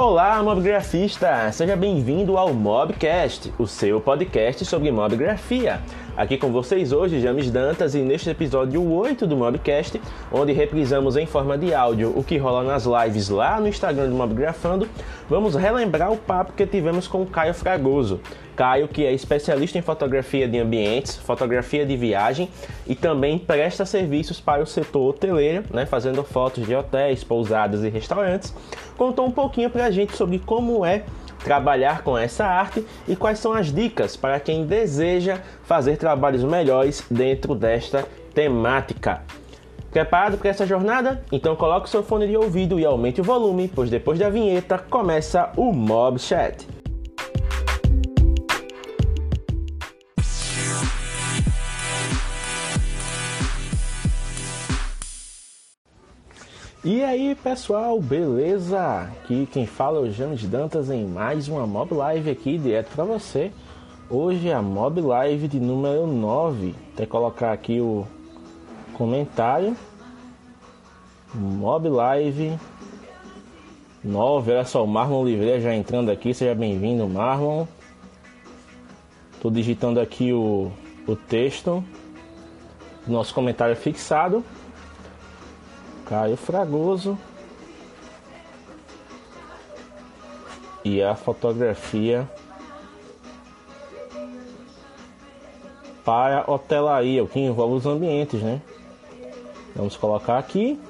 Olá, mobgrafista! Seja bem-vindo ao Mobcast, o seu podcast sobre mobgrafia. Aqui com vocês hoje, James Dantas, e neste episódio 8 do Mobcast, onde reprisamos em forma de áudio o que rola nas lives lá no Instagram do Mobgrafando, vamos relembrar o papo que tivemos com o Caio Fragoso. Caio, que é especialista em fotografia de ambientes, fotografia de viagem e também presta serviços para o setor hoteleiro, né, fazendo fotos de hotéis, pousadas e restaurantes, contou um pouquinho para a gente sobre como é trabalhar com essa arte e quais são as dicas para quem deseja fazer trabalhos melhores dentro desta temática. Preparado para essa jornada? Então coloque seu fone de ouvido e aumente o volume, pois depois da vinheta começa o Mob Chat. E aí pessoal, beleza? Aqui quem fala é o James Dantas em mais uma Mob Live aqui direto para você. Hoje é a Mob Live de número 9. Até colocar aqui o comentário. Mob Live 9. Olha só, o Marlon Oliveira já entrando aqui. Seja bem-vindo, Marlon. Tô digitando aqui o, o texto. Nosso comentário fixado. Caio Fragoso. E a fotografia para hotelaria, o que envolve os ambientes, né? Vamos colocar aqui.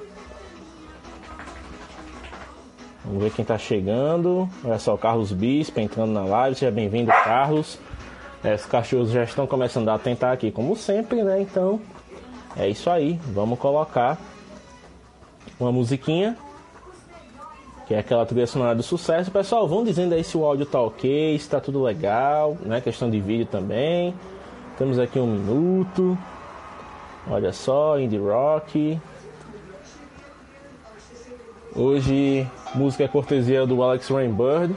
Vamos ver quem está chegando. Olha só, o Carlos Bispo entrando na live. Seja bem-vindo, Carlos. É, os cachorros já estão começando a atentar aqui, como sempre, né? Então, é isso aí. Vamos colocar uma musiquinha, que é aquela trilha sonora do sucesso. Pessoal, vão dizendo aí se o áudio tá ok, se tá tudo legal, né? Questão de vídeo também. Temos aqui um minuto. Olha só, indie rock. Hoje, música é cortesia do Alex Rainbird.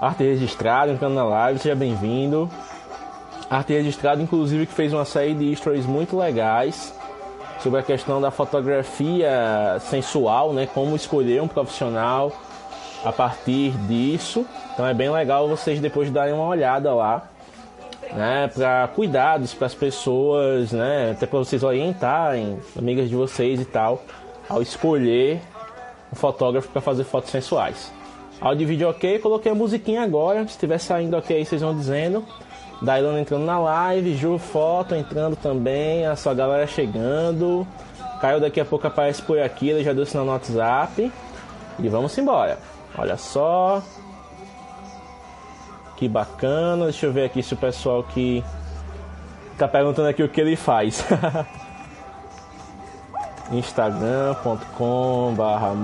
Arte registrada, entrando na live, seja bem-vindo. Arte registrada, inclusive, que fez uma série de stories muito legais sobre a questão da fotografia sensual, né? Como escolher um profissional a partir disso. Então é bem legal vocês depois darem uma olhada lá, né? Para cuidados para as pessoas, né? Até para vocês orientarem amigas de vocês e tal, ao escolher um fotógrafo para fazer fotos sensuais. Áudio e vídeo ok, coloquei a musiquinha agora. Se estiver saindo ok, vocês vão dizendo. Dailon entrando na live, Ju Foto entrando também, a sua galera chegando. Caio daqui a pouco aparece por aqui, ele já deu sinal no WhatsApp. E vamos embora. Olha só. Que bacana. Deixa eu ver aqui se o pessoal que tá perguntando aqui o que ele faz. instagram.com barra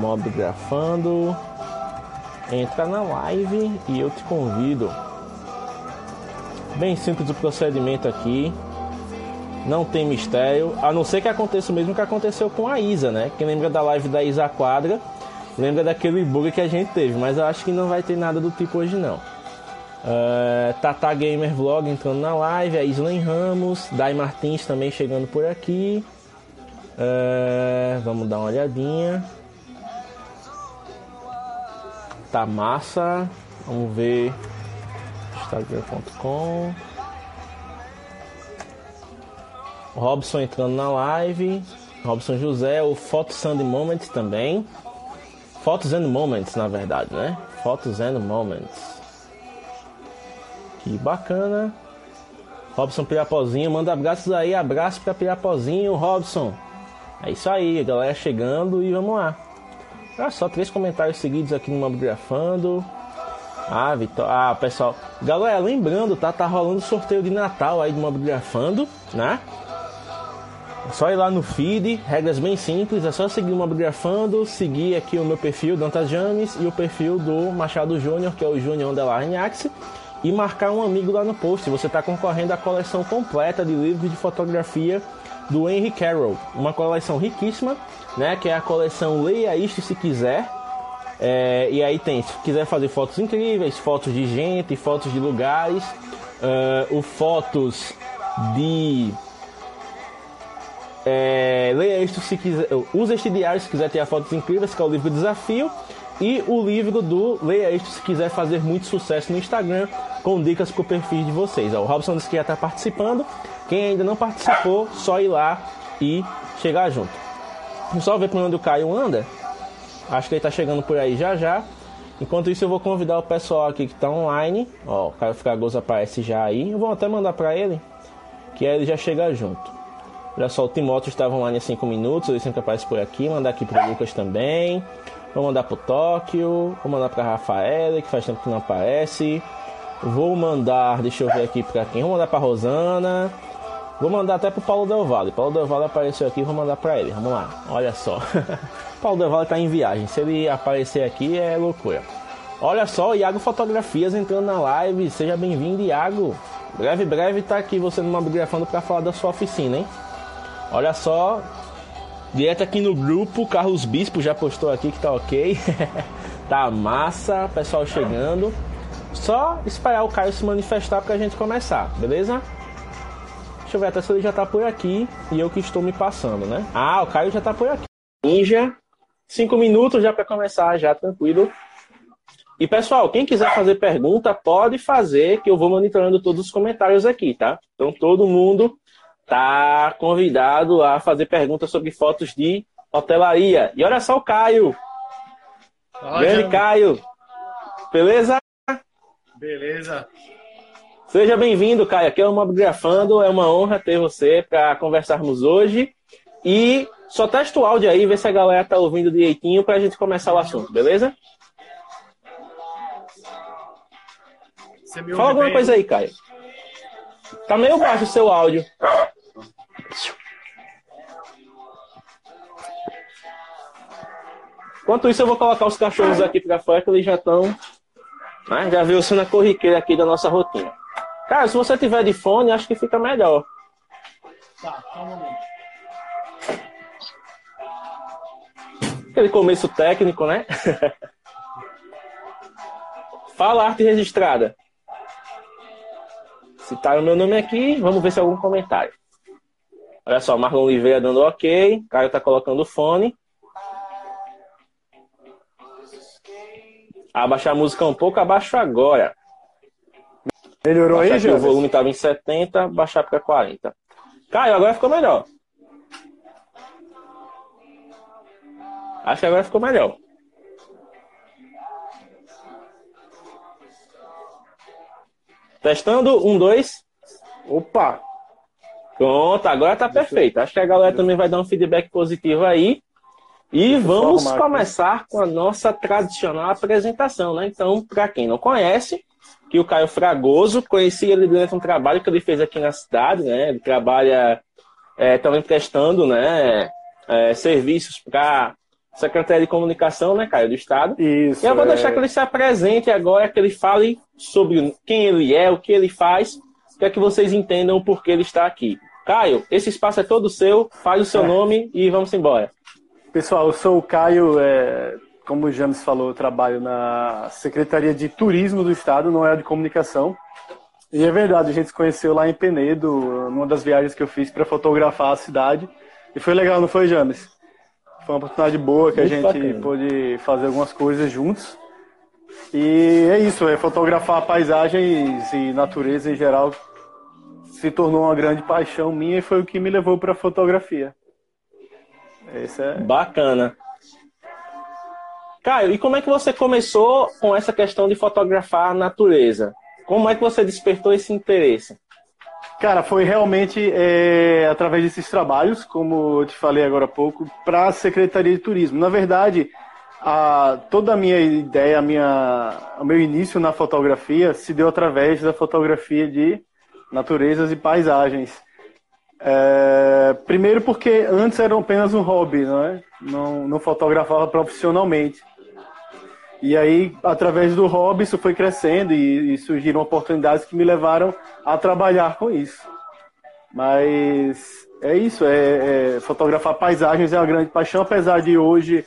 entra na live e eu te convido Bem simples o procedimento aqui. Não tem mistério, a não ser que aconteça o mesmo que aconteceu com a Isa, né? Quem lembra da live da Isa Quadra, lembra daquele bug que a gente teve, mas eu acho que não vai ter nada do tipo hoje não. Uh, Tata Gamer Vlog entrando na live, a Islen Ramos, Dai Martins também chegando por aqui. Uh, vamos dar uma olhadinha. Tá massa. Vamos ver instagram.com. Robson entrando na live. Robson José, o Photos and Moments também. Photos and Moments, na verdade, né? Photos and Moments. Que bacana. Robson Pirapozinho, manda abraços aí, abraço para Pirapozinho, Robson. É isso aí, galera chegando e vamos lá. Olha só, três comentários seguidos aqui no Mobgrafando. Ah, Vitor. Ah, pessoal. Galera, lembrando, tá? Tá rolando sorteio de Natal aí do Mobigrafando, né? É só ir lá no feed, regras bem simples, é só seguir o Mobigrafando, seguir aqui o meu perfil, Dantas James, e o perfil do Machado Júnior, que é o Júnior Underline Axe, e marcar um amigo lá no post. Você está concorrendo à coleção completa de livros de fotografia do Henry Carroll. Uma coleção riquíssima, né? Que é a coleção Leia Isto Se Quiser, é, e aí tem, se quiser fazer fotos incríveis, fotos de gente, fotos de lugares, uh, o fotos de É, leia isto se quiser. Use este diário se quiser ter fotos incríveis, que é o livro Desafio. E o livro do Leia Isto se quiser fazer muito sucesso no Instagram, com dicas pro perfil de vocês. O Robson disse que já está participando. Quem ainda não participou, só ir lá e chegar junto. Vamos só ver por onde o Caio anda. Acho que ele está chegando por aí já já. Enquanto isso, eu vou convidar o pessoal aqui que está online. Ó, o Caio Fragoso aparece já aí. Eu vou até mandar para ele, que aí ele já chega junto. Olha só, o Timóteo estava online há 5 minutos, ele sempre aparece por aqui. Mandar aqui para o Lucas também. Vou mandar pro Tóquio, vou mandar pra Rafaela, que faz tempo que não aparece. Vou mandar, deixa eu ver aqui pra quem. Vou mandar pra Rosana. Vou mandar até pro Paulo Del Valle. Paulo Del Valle apareceu aqui, vou mandar pra ele. Vamos lá, olha só. Paulo Del Valle tá em viagem. Se ele aparecer aqui é loucura. Olha só, Iago Fotografias entrando na live. Seja bem-vindo, Iago. Breve, breve tá aqui você no Mobgrafando para falar da sua oficina, hein? Olha só, Direto aqui no grupo, Carlos Bispo já postou aqui que tá ok. tá massa, pessoal chegando. Só esperar o Caio se manifestar pra gente começar, beleza? Deixa eu ver até se ele já tá por aqui e eu que estou me passando, né? Ah, o Caio já tá por aqui. Ninja, cinco minutos já para começar, já tranquilo. E pessoal, quem quiser fazer pergunta, pode fazer, que eu vou monitorando todos os comentários aqui, tá? Então todo mundo tá convidado a fazer perguntas sobre fotos de hotelaria. E olha só o Caio. Olha. Grande Caio. Beleza? Beleza. Seja bem-vindo, Caio. Aqui é o Mobgrafando. É uma honra ter você para conversarmos hoje. E só testa o áudio aí, ver se a galera tá ouvindo direitinho para a gente começar o assunto, beleza? Fala alguma bem? coisa aí, Caio. Tá meio baixo o seu áudio. Enquanto isso, eu vou colocar os cachorros aqui para fora, que eles já estão. Né? Já viu sendo a corriqueira aqui da nossa rotina. Cara, se você tiver de fone, acho que fica melhor. Tá, só um momento. Aquele começo técnico, né? Fala arte registrada. Citaram meu nome aqui, vamos ver se é algum comentário. Olha só, Marlon Oliveira dando ok. Caio tá colocando o fone. Abaixar a música um pouco, abaixo agora. Melhorou aí, já? O volume estava em 70, baixar para 40. Caio, agora ficou melhor. Acho que agora ficou melhor. Testando, um, dois. Opa! Pronto, agora tá perfeito. Acho que a galera também vai dar um feedback positivo aí. E vamos começar com a nossa tradicional apresentação, né? Então, para quem não conhece, que o Caio Fragoso, conheci ele durante um trabalho que ele fez aqui na cidade, né? Ele trabalha é, também prestando, né? É, serviços para Secretaria de Comunicação, né, Caio, do Estado. Isso. E eu vou é... deixar que ele se apresente agora, que ele fale sobre quem ele é, o que ele faz, para que vocês entendam o porquê ele está aqui. Caio, esse espaço é todo seu, faz o seu é. nome e vamos embora. Pessoal, eu sou o Caio, é, como o James falou, eu trabalho na Secretaria de Turismo do Estado, não é de comunicação. E é verdade, a gente se conheceu lá em Penedo, numa das viagens que eu fiz para fotografar a cidade. E foi legal, não foi, James? Foi uma oportunidade boa que Muito a gente bacana. pôde fazer algumas coisas juntos. E é isso, é fotografar paisagens e natureza em geral se tornou uma grande paixão minha e foi o que me levou para a fotografia. Esse é... Bacana. Caio, e como é que você começou com essa questão de fotografar a natureza? Como é que você despertou esse interesse? Cara, foi realmente é, através desses trabalhos, como eu te falei agora há pouco, para a Secretaria de Turismo. Na verdade, a, toda a minha ideia, a minha, o meu início na fotografia se deu através da fotografia de naturezas e paisagens. É, primeiro porque antes era apenas um hobby, não, é? não, não fotografava profissionalmente. E aí, através do hobby, isso foi crescendo e, e, surgiram oportunidades que me levaram a trabalhar com isso. Mas é isso, é, é fotografar paisagens é uma grande paixão, apesar de hoje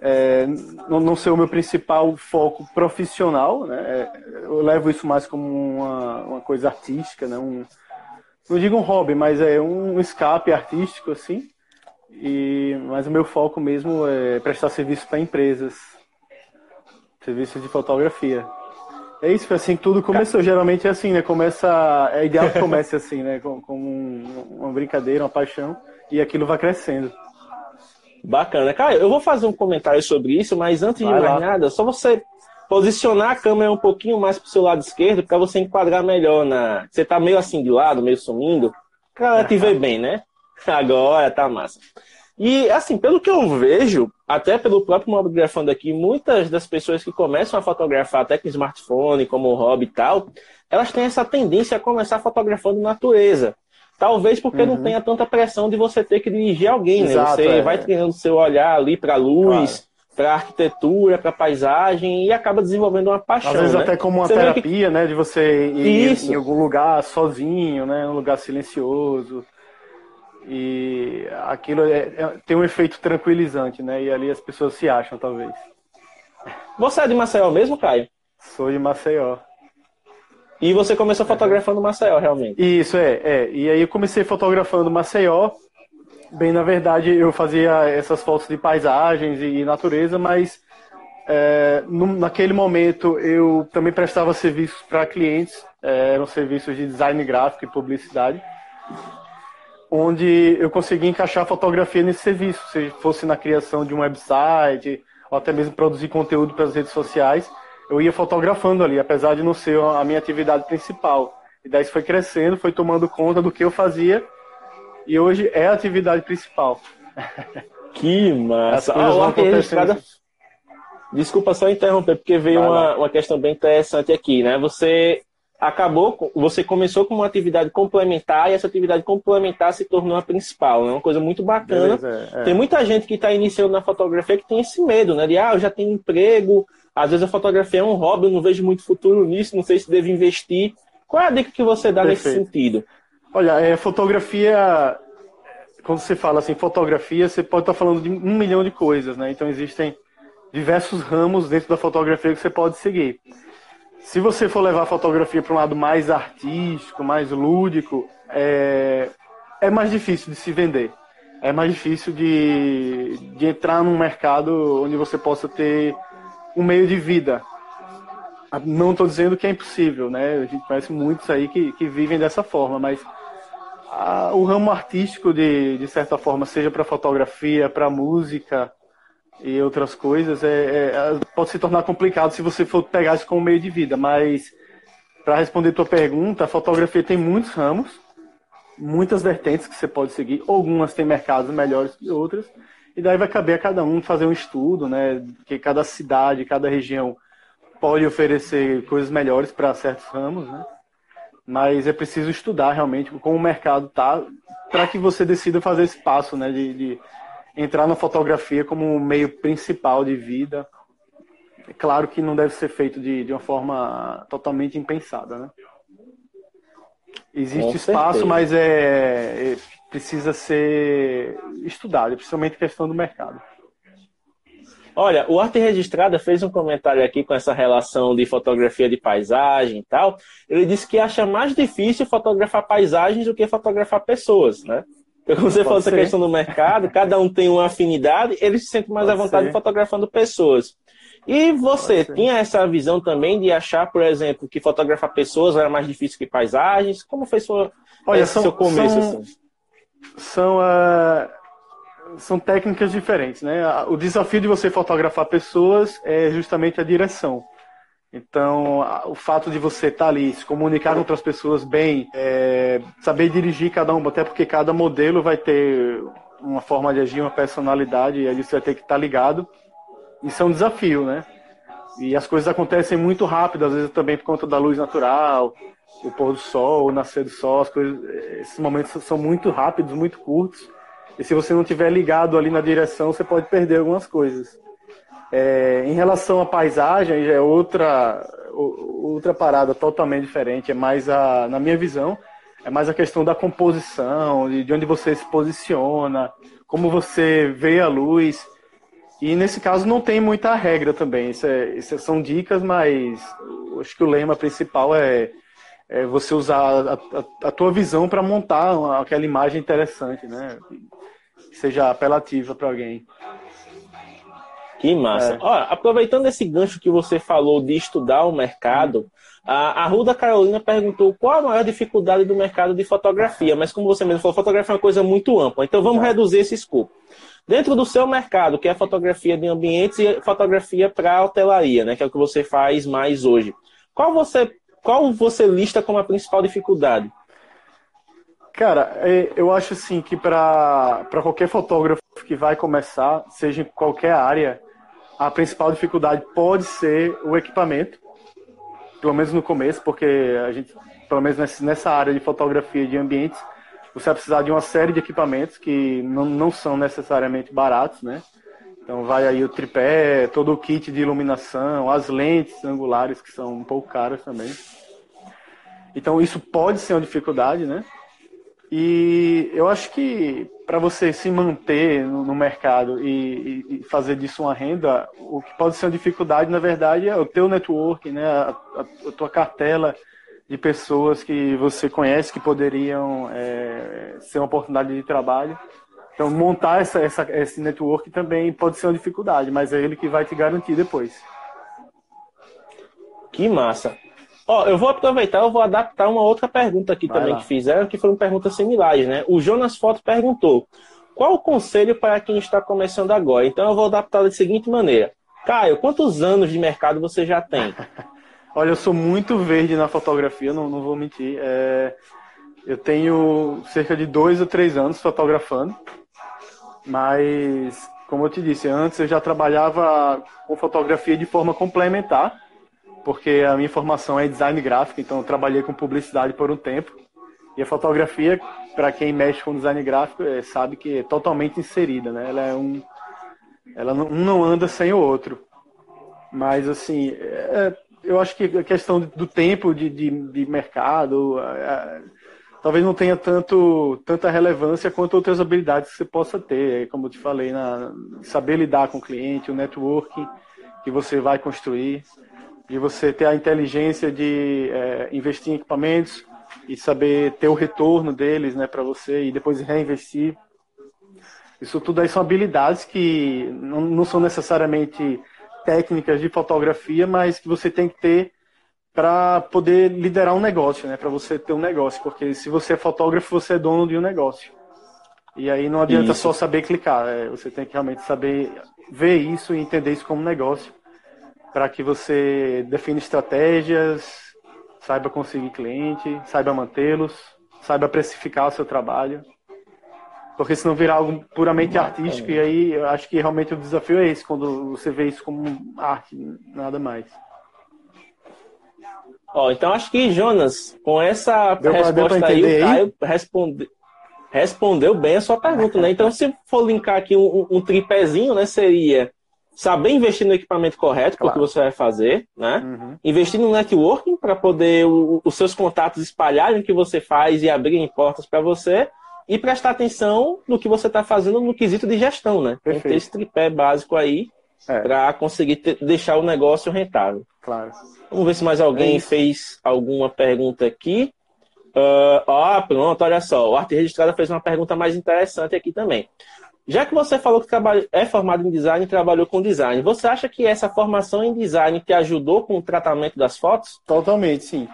é, não, ser o meu principal foco profissional, né? É, eu levo isso mais como uma, uma coisa artística, né? Um, não digo um hobby, mas é um escape artístico, assim. E, mas o meu foco mesmo é prestar serviço para empresas, serviços de fotografia. É isso, foi assim que tudo começou. Geralmente é assim, né? Começa. É ideal que comece assim, né? Com, com uma brincadeira, uma paixão, e aquilo vai crescendo. Bacana. Cara, eu vou fazer um comentário sobre isso, mas antes vai de mais lá. nada, só você posicionar a câmera um pouquinho mais pro seu lado esquerdo para você enquadrar melhor na. Você tá meio assim de lado, meio sumindo. Cara, te vê bem, né? Agora tá massa. E, assim, pelo que eu vejo, até pelo próprio Mobgrafando aqui, muitas das pessoas que começam a fotografar até com smartphone, como hobby e tal, elas têm essa tendência a começar fotografando natureza. Talvez porque uhum. não tenha tanta pressão de você ter que dirigir alguém, né? Exato, Você é. vai treinando seu olhar ali para a luz, claro. para arquitetura, para paisagem e acaba desenvolvendo uma paixão. Às vezes né? até como uma você terapia, que... né? De você ir Isso. em algum lugar sozinho, né? Um lugar silencioso. E aquilo é, é, tem um efeito tranquilizante, né? E ali as pessoas se acham, talvez. Você é de Maceió mesmo, Caio? Sou de Maceió. E você começou fotografando Maceió, realmente? Isso, é, é. E aí eu comecei fotografando Maceió. Bem, na verdade, eu fazia essas fotos de paisagens e natureza, mas é, no, naquele momento eu também prestava serviços para clientes, é, eram serviços de design gráfico e publicidade onde eu consegui encaixar a fotografia nesse serviço, se fosse na criação de um website, ou até mesmo produzir conteúdo para as redes sociais, eu ia fotografando ali, apesar de não ser a minha atividade principal. E daí isso foi crescendo, foi tomando conta do que eu fazia, e hoje é a atividade principal. Que massa! Ah, registrada... Desculpa só interromper, porque veio uma, uma questão bem interessante aqui, né? Você acabou, você começou com uma atividade complementar e essa atividade complementar se tornou a principal, é né? uma coisa muito bacana. Beleza, é. Tem muita gente que está iniciando na fotografia que tem esse medo, né? De, ah, eu já tenho emprego, às vezes a fotografia é um hobby, eu não vejo muito futuro nisso, não sei se devo investir. Qual é a dica que você dá Perfeito. nesse sentido? Olha, é, fotografia, quando você fala assim, fotografia, você pode estar tá falando de um milhão de coisas, né? Então existem diversos ramos dentro da fotografia que você pode seguir. Se você for levar a fotografia para um lado mais artístico, mais lúdico, é, é mais difícil de se vender. É mais difícil de, de entrar num mercado onde você possa ter um meio de vida. Não estou dizendo que é impossível, né? A gente conhece muitos aí que, que vivem dessa forma, mas a, o ramo artístico, de, de certa forma, seja para fotografia, para música, e outras coisas, é, é, pode se tornar complicado se você for pegar isso como meio de vida. Mas, para responder tua pergunta, a fotografia tem muitos ramos, muitas vertentes que você pode seguir. Algumas têm mercados melhores que outras. E daí vai caber a cada um fazer um estudo, né? Que cada cidade, cada região pode oferecer coisas melhores para certos ramos, né? Mas é preciso estudar realmente como o mercado tá para que você decida fazer esse passo, né? de, de entrar na fotografia como um meio principal de vida. É claro que não deve ser feito de, de uma forma totalmente impensada, né? Existe Com espaço, certeza. mas é, é, precisa ser estudado, principalmente questão do mercado. Olha, o Arte Registrada fez um comentário aqui com essa relação de fotografia de paisagem e tal. Ele disse que acha mais difícil fotografar paisagens do que fotografar pessoas, né? Como você falou essa questão do mercado, cada um tem uma afinidade, eles se sentem mais Pode à vontade ser. fotografando pessoas. E você tinha essa visão também de achar, por exemplo, que fotografar pessoas era mais difícil que paisagens? Como foi sua, Olha, são, seu começo? São, assim? são, uh, são técnicas diferentes, né? O desafio de você fotografar pessoas é justamente a direção. Então, o fato de você estar tá ali, se comunicar com outras pessoas bem, é, saber dirigir cada um, até porque cada modelo vai ter uma forma de agir, uma personalidade, e aí você vai ter que estar tá ligado. Isso é um desafio, né? E as coisas acontecem muito rápido, às vezes também por conta da luz natural, o pôr do sol, o nascer do sol, as coisas, esses momentos são muito rápidos, muito curtos. E se você não estiver ligado ali na direção, você pode perder algumas coisas. É, em relação à paisagem, já é outra, outra parada totalmente diferente. É mais a, na minha visão, é mais a questão da composição, de, de onde você se posiciona, como você vê a luz. E nesse caso não tem muita regra também. Isso, é, isso são dicas, mas acho que o lema principal é, é você usar a, a, a tua visão para montar aquela imagem interessante, né? Que seja apelativa para alguém. Que massa. É. Olha, aproveitando esse gancho que você falou de estudar o mercado, a, a Ruda Carolina perguntou qual a maior dificuldade do mercado de fotografia, mas como você mesmo falou, fotografia é uma coisa muito ampla, então vamos reduzir esse escopo. Dentro do seu mercado, que é fotografia de ambientes e fotografia para hotelaria, né, que é o que você faz mais hoje, qual você, qual você lista como a principal dificuldade? Cara, é, eu acho assim que para qualquer fotógrafo que vai começar, seja em qualquer área, a principal dificuldade pode ser o equipamento, pelo menos no começo, porque a gente, pelo menos nessa área de fotografia de ambientes, você vai precisar de uma série de equipamentos que não, não são necessariamente baratos, né? Então vai aí o tripé, todo o kit de iluminação, as lentes angulares que são um pouco caras também. Então isso pode ser uma dificuldade, né? E eu acho que para você se manter no, no mercado e, e, fazer disso uma renda, o que pode ser uma dificuldade, na verdade, é o teu network, né? a, a, a tua cartela de pessoas que você conhece que poderiam é, ser uma oportunidade de trabalho. Então, montar essa, essa, esse network também pode ser uma dificuldade, mas é ele que vai te garantir depois. Que massa! Ó, eu vou aproveitar, eu vou adaptar uma outra pergunta aqui Vai também lá. que fizeram, que foram perguntas similares, né? O Jonas Foto perguntou: qual o conselho para quem está começando agora? Então eu vou adaptar da seguinte maneira. Caio, quantos anos de mercado você já tem? Olha, eu sou muito verde na fotografia, não, não vou mentir. É, eu tenho cerca de dois ou três anos fotografando, mas, como eu te disse, antes eu já trabalhava com fotografia de forma complementar porque a minha formação é design gráfico, então eu trabalhei com publicidade por um tempo. E a fotografia, para quem mexe com design gráfico, é, sabe que é totalmente inserida, né? Ela é um, ela não, um não anda sem o outro. Mas assim, é, eu acho que a questão do tempo de, de, de mercado é, talvez não tenha tanto tanta relevância quanto outras habilidades que você possa ter, como eu te falei, na saber lidar com o cliente, o networking que você vai construir de você ter a inteligência de é, investir em equipamentos e saber ter o retorno deles né, para você e depois reinvestir. Isso tudo aí são habilidades que não, não são necessariamente técnicas de fotografia, mas que você tem que ter para poder liderar um negócio, né? Para você ter um negócio, porque se você é fotógrafo, você é dono de um negócio. E aí não adianta isso. só saber clicar, é, você tem que realmente saber ver isso e entender isso como negócio para que você defina estratégias, saiba conseguir cliente, saiba mantê-los, saiba precificar o seu trabalho. Porque se não virar algo puramente artístico, e aí eu acho que realmente o desafio é esse, quando você vê isso como arte, nada mais. Ó, então acho que, Jonas, com essa deu resposta aí, o Caio responde, respondeu bem a sua pergunta, né? Então, se for linkar aqui um, um tripézinho, né, seria saber investir no equipamento correto claro. que você vai fazer, né? Uhum. Investir no networking para poder o, os seus contatos espalharem o que você faz e abrirem portas para você e prestar atenção no que você está fazendo no quesito de gestão, né? Perfeito. Tem ter esse tripé básico aí é. para conseguir ter, deixar o negócio rentável. Claro. Vamos ver se mais alguém é fez alguma pergunta aqui. Uh, ó, pronto, olha só. O Arte Registrada fez uma pergunta mais interessante aqui também. Já que você falou que é formado em design e trabalhou com design, você acha que essa formação em design te ajudou com o tratamento das fotos? Totalmente, sim.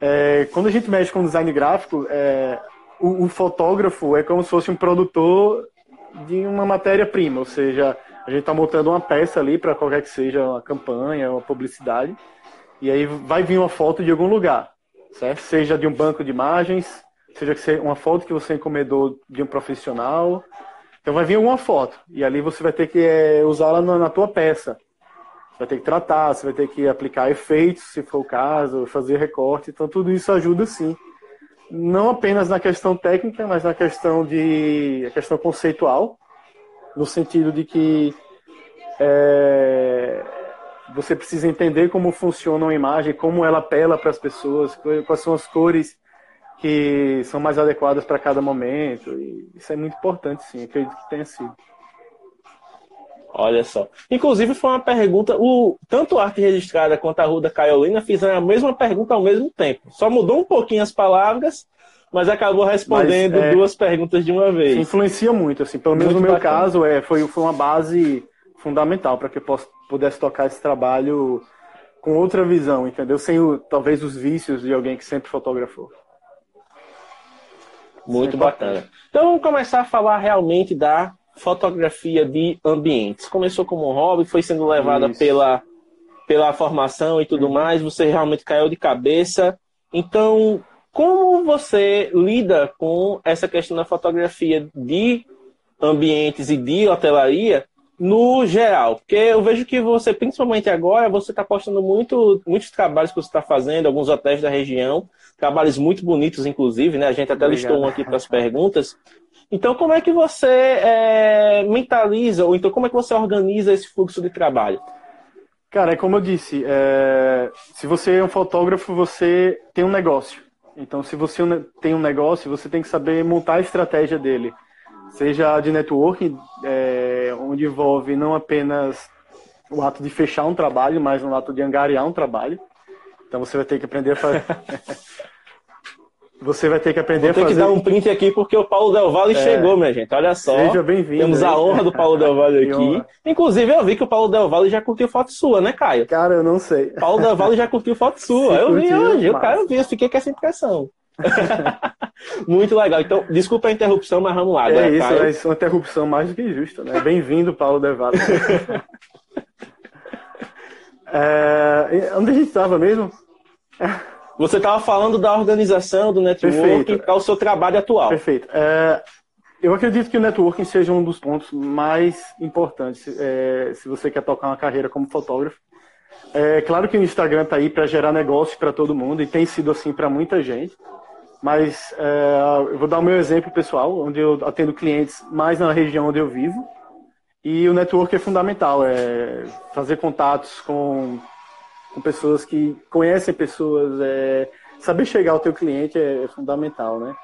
É, quando a gente mexe com design gráfico, é, o, o, fotógrafo é como se fosse um produtor de uma matéria-prima, ou seja, a gente está montando uma peça ali para qualquer que seja uma campanha, uma publicidade, e aí vai vir uma foto de algum lugar, certo? Seja de um banco de imagens, seja uma foto que você encomendou de um profissional, então vai vir alguma foto e ali você vai ter que é, usá-la na, na tua peça. Vai ter que tratar, você vai ter que aplicar efeitos, se for o caso, fazer recorte. Então tudo isso ajuda sim. Não apenas na questão técnica, mas na questão de a questão conceitual, no sentido de que é, você precisa entender como funciona uma imagem, como ela apela para as pessoas, quais são as cores que são mais adequadas para cada momento. E isso é muito importante, sim. Acredito que tenha sido. Olha só. Inclusive foi uma pergunta, o tanto a arte registrada quanto a Ruda Caiolina fizeram a mesma pergunta ao mesmo tempo. Só mudou um pouquinho as palavras, mas acabou respondendo mas, é, duas perguntas de uma vez. Influencia muito, assim. Pelo menos muito no meu bacana. caso, é, foi, foi uma base fundamental para que eu possa, pudesse tocar esse trabalho com outra visão, entendeu? Sem o, talvez os vícios de alguém que sempre fotografou. Muito bacana. Então vamos começar a falar realmente da fotografia de ambientes. Começou como um hobby, foi sendo levada pela, pela formação e tudo uhum. mais, você realmente caiu de cabeça. Então, como você lida com essa questão da fotografia de ambientes e de hotelaria no geral? Porque eu vejo que você, principalmente agora, você está postando muito, muitos trabalhos que você está fazendo, alguns hotéis da região, trabalhos muito bonitos, inclusive, né? A gente até Obrigado. listou um aqui para as perguntas. Então, como é que você é, mentaliza, ou então como é que você organiza esse fluxo de trabalho? Cara, é como eu disse, é... se você é um fotógrafo, você tem um negócio. Então, se você tem um negócio, você tem que saber montar a estratégia dele. Seja de networking, é... onde envolve não apenas o ato de fechar um trabalho, mas o ato de angariar um trabalho. Então, você vai ter que aprender a fazer. Você vai ter que aprender Vou ter a fazer. que dar um print aqui porque o Paulo Del Valle é... chegou, minha gente. Olha só. Seja bem-vindo. Temos a honra do Paulo Del Valle aqui. Inclusive, eu vi que o Paulo Del Valle já curtiu foto sua, né, Caio? Cara, eu não sei. Paulo Del Valle já curtiu foto sua. eu vi hoje. O cara vi, eu fiquei com essa impressão. Muito legal. Então, desculpa a interrupção, mas vamos lá. Agora, é isso, Caio. é uma interrupção mais do que justa, né? Bem-vindo, Paulo Del Valle. é... Onde a gente estava mesmo? Você estava falando da organização, do networking para o seu trabalho atual. Perfeito. É, eu acredito que o networking seja um dos pontos mais importantes é, se você quer tocar uma carreira como fotógrafo. É claro que o Instagram está aí para gerar negócio para todo mundo e tem sido assim para muita gente. Mas é, eu vou dar o meu exemplo pessoal, onde eu atendo clientes mais na região onde eu vivo. E o network é fundamental, é fazer contatos com com pessoas que conhecem pessoas, é, saber chegar ao teu cliente é, é, fundamental, né?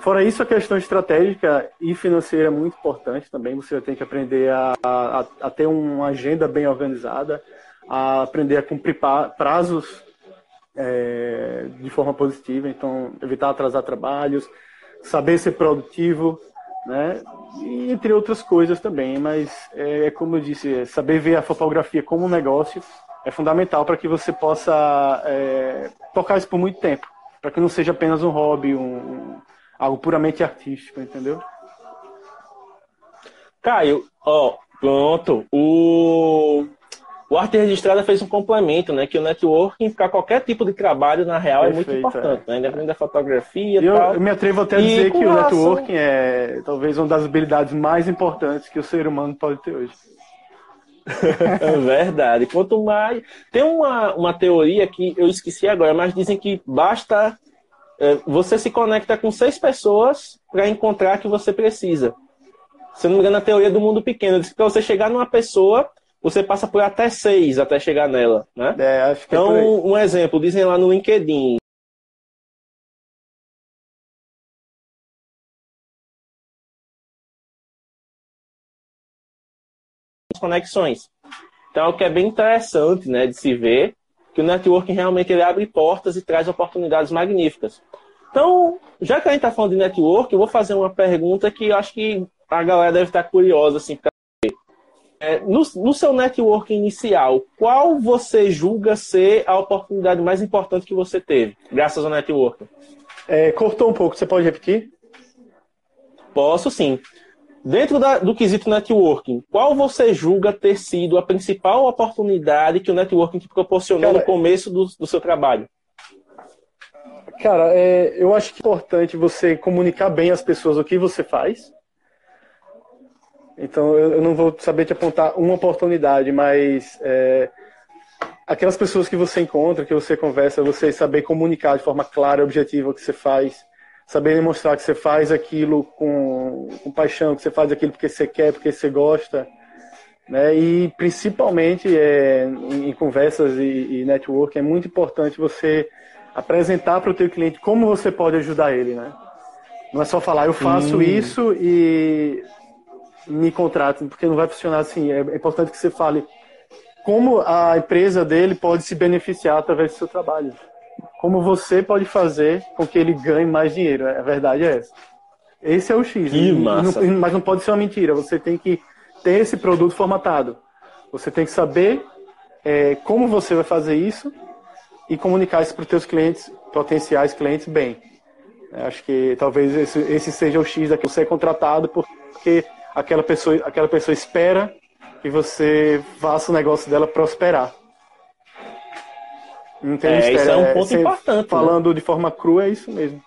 Fora isso, a questão estratégica e financeira é muito importante também. Você tem que aprender a, a, a ter uma agenda bem organizada, a aprender a cumprir prazos é, de forma positiva, então evitar atrasar trabalhos, saber ser produtivo, né? E, entre outras coisas também, mas é, é como eu disse, é saber ver a fotografia como um negócio é fundamental para que você possa é, tocar isso por muito tempo, para que não seja apenas um hobby, um, algo puramente artístico, entendeu? Caio, ó, pronto. O, o Arte Registrada fez um complemento, né? Que o networking para qualquer tipo de trabalho, na real, Perfeito, é muito importante, é. né? Independente da fotografia e eu, tal. Eu me atrevo até a dizer que o networking é talvez uma das habilidades mais importantes que o ser humano pode ter hoje. É verdade. Quanto mais. Tem uma, uma teoria que eu esqueci agora, mas dizem que basta. É, você se conecta com seis pessoas para encontrar que você precisa. Se não me engano, a teoria do mundo pequeno diz que para você chegar numa pessoa, você passa por até seis até chegar nela. Né? É, acho que é então, é um exemplo, dizem lá no LinkedIn. conexões. Então, é o que é bem interessante né, de se ver que o networking realmente ele abre portas e traz oportunidades magníficas. Então, já que a gente está falando de network, eu vou fazer uma pergunta que eu acho que a galera deve estar curiosa assim, saber. É, no, no seu network inicial, qual você julga ser a oportunidade mais importante que você teve, graças ao networking? É, cortou um pouco, você pode repetir? Posso sim. Dentro da, do quesito networking, qual você julga ter sido a principal oportunidade que o networking te proporcionou cara, no começo do, do, seu trabalho? Cara, é, eu acho que é importante você comunicar bem às pessoas o que você faz. Então, eu, não vou saber te apontar uma oportunidade, mas é, aquelas pessoas que você encontra, que você conversa, você saber comunicar de forma clara e objetiva o que você faz saber demonstrar que você faz aquilo com, com paixão, que você faz aquilo porque você quer, porque você gosta, né? E principalmente é, em, em conversas e, e network é muito importante você apresentar para o teu cliente como você pode ajudar ele, né? Não é só falar, eu faço hum. isso e me contratem, porque não vai funcionar assim. É, é importante que você fale como a empresa dele pode se beneficiar através do seu trabalho. Como você pode fazer com que ele ganhe mais dinheiro. A verdade é essa. Esse é o X. Que massa. Não, mas não pode ser uma mentira. Você tem que ter esse produto formatado. Você tem que saber é, como você vai fazer isso e comunicar isso para os seus clientes, potenciais clientes, bem. Acho que talvez esse, esse seja o X daqui. Você é contratado porque aquela pessoa, aquela pessoa espera que você faça o negócio dela prosperar. Não tem é, isso é um ponto importante. Né? Falando né? de forma crua, é isso mesmo.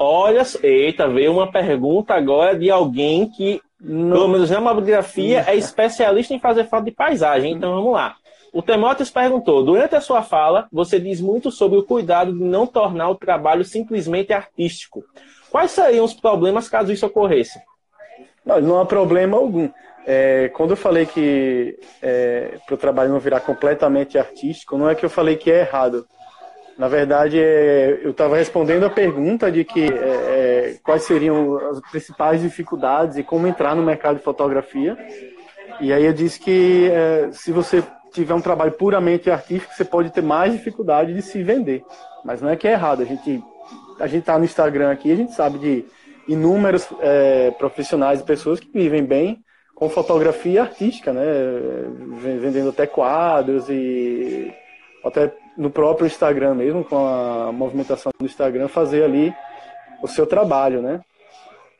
Olha, eita, veio uma pergunta agora de alguém que, Não. pelo menos na mobigrafia, é especialista em fazer foto de paisagem. Então vamos lá. O Temóteos perguntou: durante a sua fala, você diz muito sobre o cuidado de não tornar o trabalho simplesmente artístico. Quais seriam os problemas caso isso ocorresse? Não, não há problema algum. É, quando eu falei que é, para o trabalho não virar completamente artístico, não é que eu falei que é errado. Na verdade, é, eu estava respondendo a pergunta de que é, é, quais seriam as principais dificuldades e como entrar no mercado de fotografia. E aí eu disse que é, se você tiver um trabalho puramente artístico, você pode ter mais dificuldade de se vender. Mas não é que é errado. A gente a gente está no Instagram aqui, a gente sabe de inúmeros é, profissionais e pessoas que vivem bem com fotografia artística, né? Vendendo até quadros e até no próprio Instagram mesmo, com a movimentação do Instagram, fazer ali o seu trabalho, né?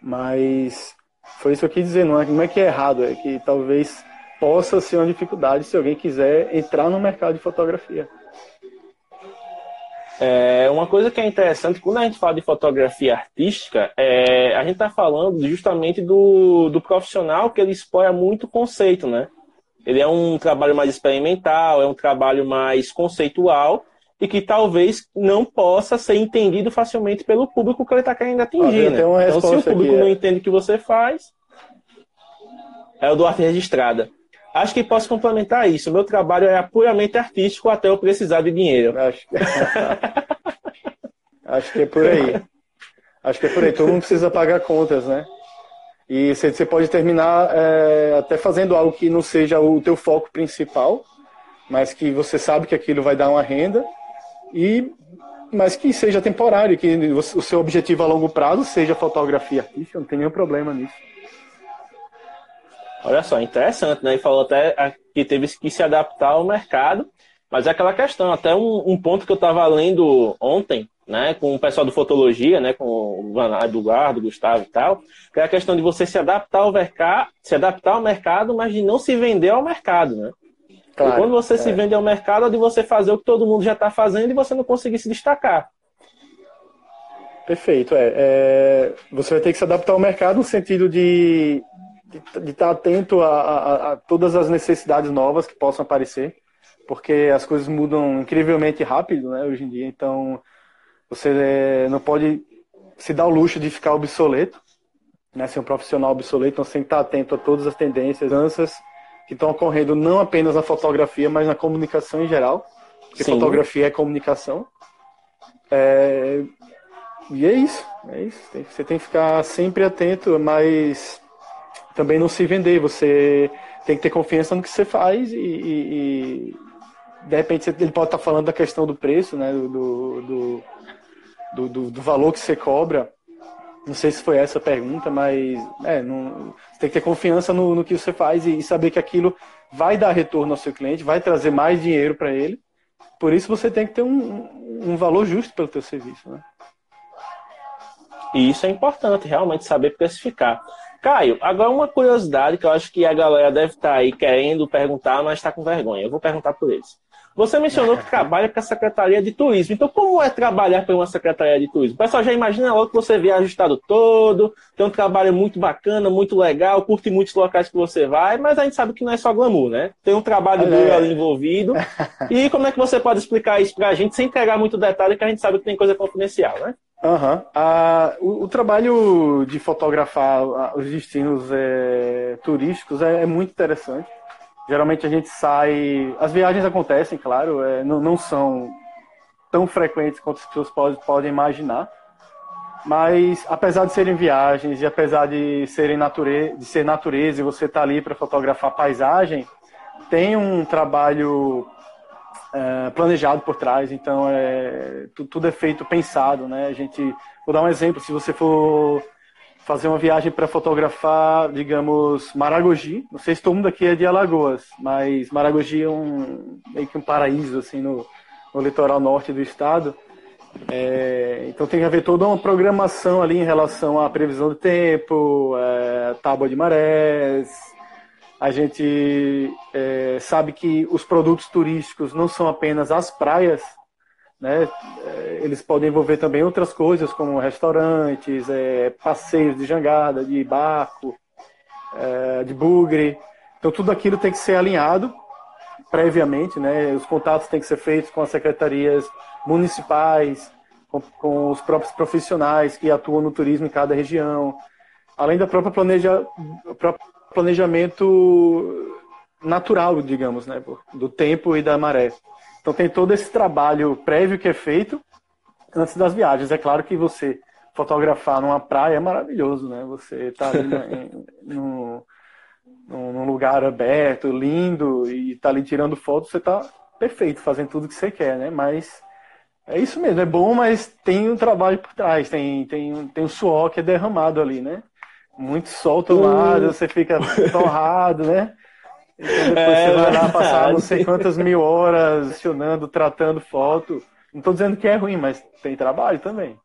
Mas foi isso que eu quis dizer, não é, não é que é errado, é que talvez possa ser uma dificuldade se alguém quiser entrar no mercado de fotografia. É, uma coisa que é interessante, quando a gente fala de fotografia artística, é, a gente está falando justamente do, do profissional que ele expõe muito conceito, né? Ele é um trabalho mais experimental, é um trabalho mais conceitual e que talvez não possa ser entendido facilmente pelo público que ele está querendo atingir. né? Então, se o público aqui, não é. entende o que você faz, é o do arte registrada. Acho que posso complementar isso. Meu trabalho é puramente artístico até eu precisar de dinheiro. Acho que, Acho que é por aí. Acho que é por aí. Todo mundo precisa pagar contas, né? E você pode terminar é, até fazendo algo que não seja o teu foco principal, mas que você sabe que aquilo vai dar uma renda, e mas que seja temporário, que o seu objetivo a longo prazo seja fotografia artística, não tem nenhum problema nisso. Olha só, interessante, né? E falou até que teve que se adaptar ao mercado, mas é aquela questão, até um, um ponto que eu estava lendo ontem, né, com o pessoal do Fotologia, né, com o Eduardo, o Gustavo e tal, que é a questão de você se adaptar ao mercado, se adaptar ao mercado, mas de não se vender ao mercado, né? Claro, e quando você é. se vende ao mercado, é de você fazer o que todo mundo já está fazendo e você não conseguir se destacar. Perfeito, é, é, Você vai ter que se adaptar ao mercado no sentido de de estar atento a, a, a, todas as necessidades novas que possam aparecer, porque as coisas mudam incrivelmente rápido, né, hoje em dia. Então, você é, não pode se dar o luxo de ficar obsoleto, né, ser um profissional obsoleto. Então, que estar atento a todas as tendências, mudanças que estão ocorrendo não apenas na fotografia, mas na comunicação em geral, porque Sim. fotografia é comunicação. É, e é isso, é isso. Você tem que ficar sempre atento, mas também não se vender. Você tem que ter confiança no que você faz e, e, e de repente ele pode estar falando da questão do preço, né? Do, do, do, do, do valor que você cobra. Não sei se foi essa a pergunta, mas é, não, você tem que ter confiança no, no que você faz e, e saber que aquilo vai dar retorno ao seu cliente, vai trazer mais dinheiro para ele. Por isso você tem que ter um, um valor justo pelo teu serviço, né? E isso é importante, realmente saber precificar. Caio, agora uma curiosidade que eu acho que a galera deve estar tá aí querendo perguntar, mas está com vergonha. Eu vou perguntar por eles. Você mencionou que trabalha com a Secretaria de Turismo. Então, como é trabalhar para uma Secretaria de Turismo? O pessoal já imagina logo que você viaja o estado todo, tem um trabalho muito bacana, muito legal, curte muitos locais que você vai, mas a gente sabe que não é só glamour, né? Tem um trabalho duro é. ali envolvido. E como é que você pode explicar isso para a gente sem entregar muito detalhe, que a gente sabe que tem coisa confidencial, né? Uhum. Ah, o, o, trabalho de fotografar os destinos é, turísticos é, é, muito interessante. Geralmente a gente sai. As viagens acontecem, claro, é, não, não, são tão frequentes quanto as pessoas podem, imaginar. Mas apesar de serem viagens e apesar de serem natureza, de ser natureza e você tá ali para fotografar paisagem, tem um trabalho é, planejado por trás. Então é, tudo é feito pensado, né? A gente, vou dar um exemplo. Se você for fazer uma viagem para fotografar, digamos, Maragogi. Não sei se todo mundo aqui é de Alagoas, mas Maragogi é um meio que um paraíso assim no, no litoral norte do estado. É, então tem que haver toda uma programação ali em relação à previsão do tempo, é, tábua de marés. A gente é, sabe que os produtos turísticos não são apenas as praias, né? É, eles podem envolver também outras coisas, como restaurantes, é, passeios de jangada, de barco, é, de bugre. Então, tudo aquilo tem que ser alinhado previamente, né? Os contatos têm que ser feitos com as secretarias municipais, com, com os próprios profissionais que atuam no turismo em cada região, além da própria planeja, próprio planejamento natural, digamos, né? Do tempo e da maré. Então tem todo esse trabalho prévio que é feito antes das viagens. É claro que você fotografar numa praia é maravilhoso, né? Você está ali em, num, num lugar aberto, lindo, e está ali tirando fotos, você está perfeito, fazendo tudo que você quer, né? Mas é isso mesmo, é bom, mas tem um trabalho por trás, tem, tem, tem um suor que é derramado ali, né? Muito sol tomado, uh. você fica torrado, né? Então depois é, você vai lá passar não sei quantas mil horas acionando, tratando foto. Não estou dizendo que é ruim, mas tem trabalho também.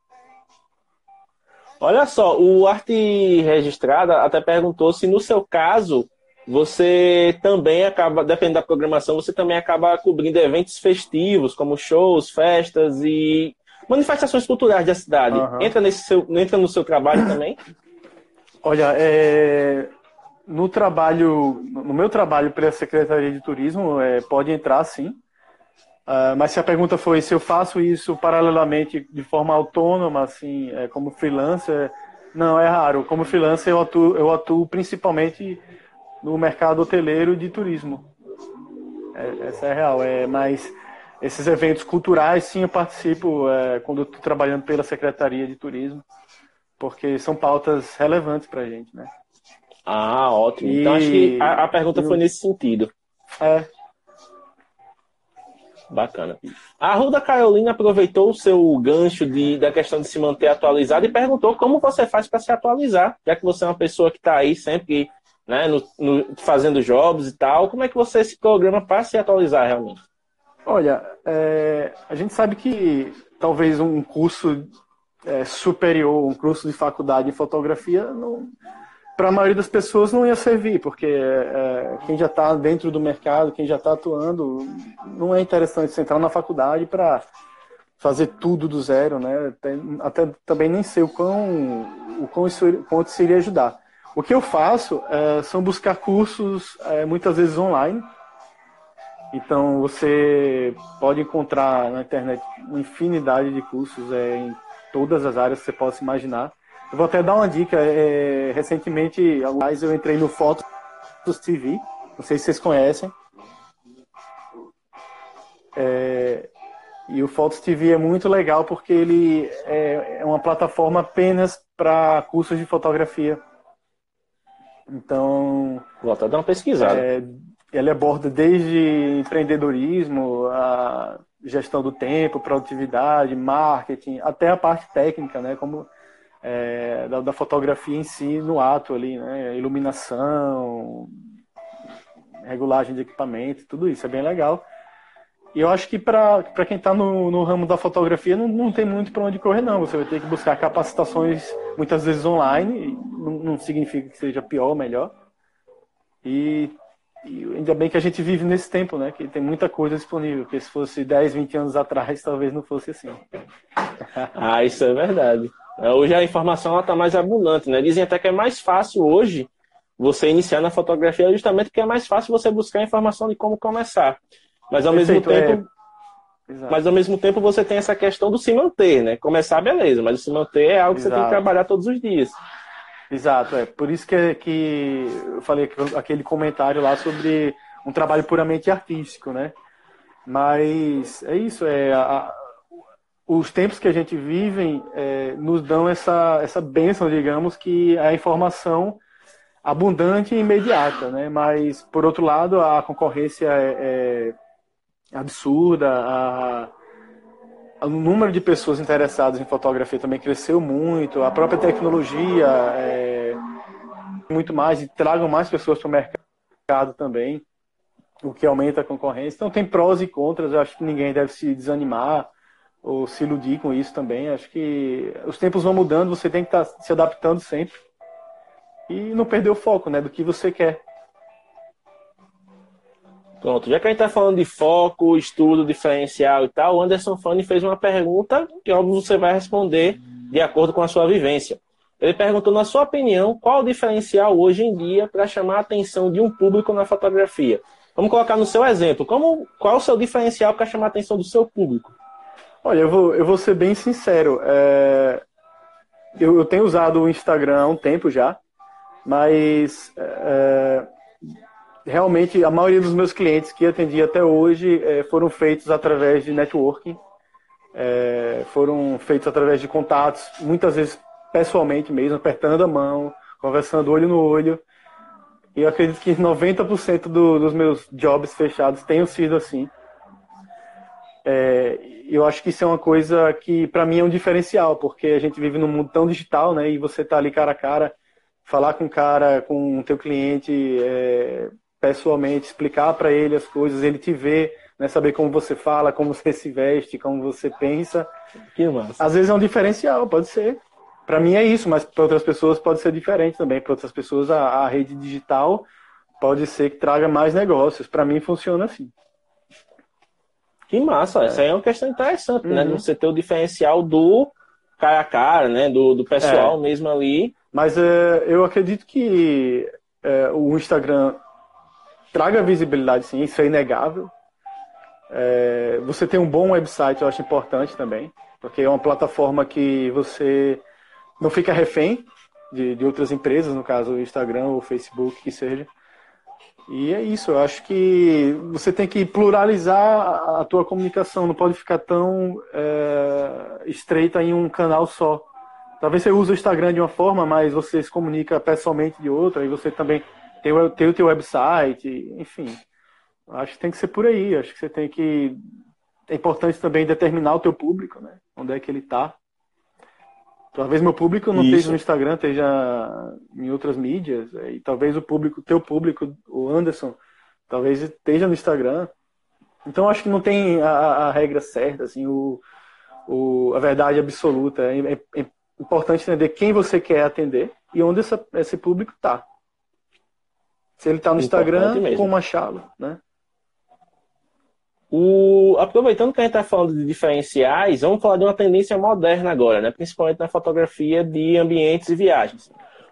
Olha só, o Arte Registrada até perguntou se no seu caso você também acaba, dependendo da programação, você também acaba cobrindo eventos festivos, como shows, festas e manifestações culturais da cidade. Uhum. Entra, nesse seu, entra no seu trabalho também? Olha, é, no trabalho, no meu trabalho pela Secretaria de Turismo, é, pode entrar sim. Uh, mas se a pergunta foi se eu faço isso paralelamente de forma autônoma, assim, é, como freelancer, não, é raro. Como freelancer eu atuo, eu atuo principalmente no mercado hoteleiro de turismo. É, essa é real. É, mas esses eventos culturais, sim, eu participo é, quando estou trabalhando pela Secretaria de Turismo, porque são pautas relevantes para a gente, né? Ah, ótimo. E... Então acho que a, a pergunta foi nesse sentido. É. Bacana. A Ruda Carolina aproveitou o seu gancho de, da questão de se manter atualizado e perguntou como você faz para se atualizar, já que você é uma pessoa que está aí sempre né, no, no, fazendo jobs e tal. Como é que você se programa para se atualizar realmente? Olha, é, a gente sabe que talvez um curso é, superior, um curso de faculdade em fotografia, não, para a maioria das pessoas não ia servir, porque é, quem já está dentro do mercado, quem já está atuando, não é interessante você entrar na faculdade para fazer tudo do zero, né? Até também nem sei o quão, o quão isso, quanto isso iria ajudar. O que eu faço é, são buscar cursos, é, muitas vezes online. Então você pode encontrar na internet uma infinidade de cursos é, em todas as áreas que você possa imaginar. Eu vou até dar uma dica. É, recentemente, aliás, eu entrei no Fotos TV. Não sei se vocês conhecem. É, e o Fotos TV é muito legal porque ele é, é uma plataforma apenas para cursos de fotografia. Então. Vou até dar uma pesquisada. É, ela aborda desde empreendedorismo, a gestão do tempo, produtividade, marketing, até a parte técnica, né? Como é, da, da, fotografia em si no ato ali, né? Iluminação, regulagem de equipamento, tudo isso é bem legal. E eu acho que para quem está no, no ramo da fotografia não, não tem muito para onde correr, não. Você vai ter que buscar capacitações muitas vezes online, não, não significa que seja pior ou melhor. E, e, ainda bem que a gente vive nesse tempo, né? Que tem muita coisa disponível, porque se fosse 10, 20 anos atrás, talvez não fosse assim. ah, isso é verdade. É, hoje a informação está mais abundante, né? Dizem até que é mais fácil hoje você iniciar na fotografia justamente porque é mais fácil você buscar informação de como começar. Mas ao Perfeito, mesmo tempo. É... Mas ao mesmo tempo você tem essa questão do se manter, né? Começar, beleza, mas o se manter é algo que Exato. você tem que trabalhar todos os dias. Exato, é. Por isso que, que eu falei aquele comentário lá sobre um trabalho puramente artístico, né? Mas é isso, é a, os tempos que a gente vive é, nos dão essa, essa bênção, digamos, que é a informação abundante e imediata, né? Mas, por outro lado, a concorrência é, é absurda, a, o número de pessoas interessadas em fotografia também cresceu muito, a própria tecnologia é muito mais e tragam mais pessoas para o mercado também, o que aumenta a concorrência. Então tem prós e contras, eu acho que ninguém deve se desanimar ou se iludir com isso também. Acho que os tempos vão mudando, você tem que estar tá se adaptando sempre e não perder o foco, né, do que você quer. Pronto, já que a gente está falando de foco, estudo, diferencial e tal, o Anderson Fanny fez uma pergunta que óbvio você vai responder de acordo com a sua vivência. Ele perguntou, na sua opinião, qual o diferencial hoje em dia para chamar a atenção de um público na fotografia? Vamos colocar no seu exemplo. Como, qual o seu diferencial para chamar a atenção do seu público? Olha, eu vou, eu vou ser bem sincero. É... Eu, eu, tenho usado o Instagram há um tempo já, mas é... realmente a maioria dos meus clientes que atendi até hoje é, foram feitos através de networking, é, foram feitos através de contatos, muitas vezes pessoalmente mesmo, apertando a mão, conversando olho no olho. E eu acredito que 90% do, dos meus jobs fechados tenham sido assim. É, eu acho que isso é uma coisa que para mim é um diferencial, porque a gente vive num mundo tão digital, né? E você tá ali cara a cara, falar com o cara, com o teu cliente é, pessoalmente, explicar para ele as coisas, ele te ver, né? Saber como você fala, como você se veste, como você pensa. Que massa. Às vezes é um diferencial, pode ser. Para mim é isso, mas para outras pessoas pode ser diferente também. Para outras pessoas a, a rede digital pode ser que traga mais negócios. Para mim funciona assim. Que massa, é. essa aí é uma questão interessante, né? uhum. né? Você ter o diferencial do cara a cara, né? Do, do pessoal é. mesmo ali. Mas é, eu acredito que é, o Instagram traga visibilidade, sim, isso é inegável. É, você tem um bom website, eu acho importante também, porque é uma plataforma que você não fica refém de, de outras empresas, no caso o Instagram ou o Facebook, que seja. E é isso, eu acho que você tem que pluralizar a tua comunicação, não pode ficar tão é, estreita em um canal só. Talvez você use o Instagram de uma forma, mas você se comunica pessoalmente de outra, e você também tem o, tem o teu website, enfim. Acho que tem que ser por aí, acho que você tem que. É importante também determinar o teu público, né? Onde é que ele está. Talvez meu público não Isso. esteja no Instagram, esteja em outras mídias. E talvez o público, teu público, o Anderson, talvez esteja no Instagram. Então acho que não tem a, a regra certa, assim, o, o, a verdade absoluta. É, é, é, importante entender quem você quer atender e onde essa, esse público está. Se ele está no Instagram, como achá-lo, né? O, aproveitando que a gente está falando de diferenciais, vamos falar de uma tendência moderna agora, né? principalmente na fotografia de ambientes e viagens.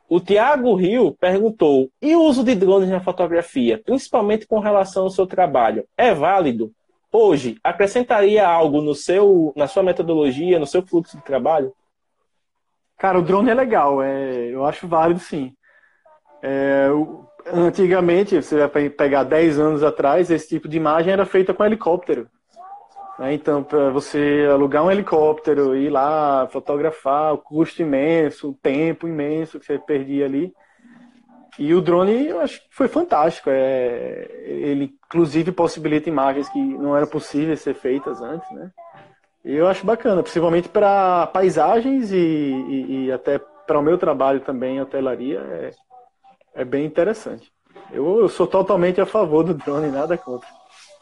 O Tiago Rio perguntou: e o uso de drones na fotografia, principalmente com relação ao seu trabalho, é válido? Hoje, acrescentaria algo no seu, na sua metodologia, no seu fluxo de trabalho? Cara, o drone é legal, é, eu acho válido sim. É, antigamente, você vai pegar 10 anos atrás, esse tipo de imagem era feita com helicóptero. Né? Então, para você alugar um helicóptero, ir lá, fotografar, o custo imenso, o tempo imenso que você perdia ali. E o drone, eu acho que foi fantástico. É, ele, inclusive, possibilita imagens que não eram possíveis ser feitas antes, né? E eu acho bacana, principalmente para paisagens e, e, e até para o meu trabalho também, hotelaria. É, é bem interessante. Eu, eu sou totalmente a favor do drone, nada contra.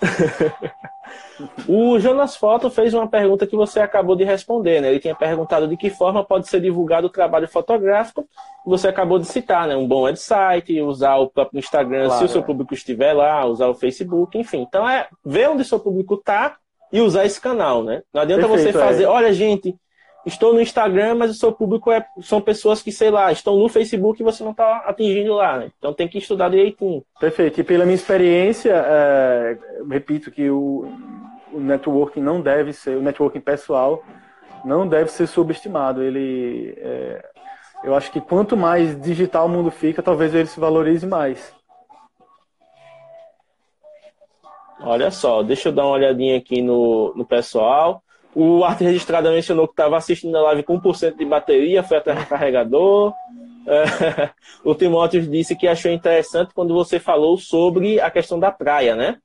o Jonas Foto fez uma pergunta que você acabou de responder, né? Ele tinha perguntado de que forma pode ser divulgado o trabalho fotográfico. Você acabou de citar, né? Um bom website, usar o próprio Instagram claro, se o seu é. público estiver lá, usar o Facebook, enfim. Então é ver onde o seu público está e usar esse canal, né? Não adianta Perfeito, você fazer, é. olha, gente, estou no Instagram, mas o seu público é, são pessoas que, sei lá, estão no Facebook e você não está atingindo lá. Né? Então tem que estudar direitinho. Perfeito. E pela minha experiência, é, repito que o, o networking não deve ser, o networking pessoal não deve ser subestimado. Ele, é, eu acho que quanto mais digital o mundo fica, talvez ele se valorize mais. Olha só, deixa eu dar uma olhadinha aqui no, no pessoal. O arte registrada mencionou que estava assistindo a live com 1% de bateria, foi até carregador. É, o Timóteo disse que achou interessante quando você falou sobre a questão da praia, né?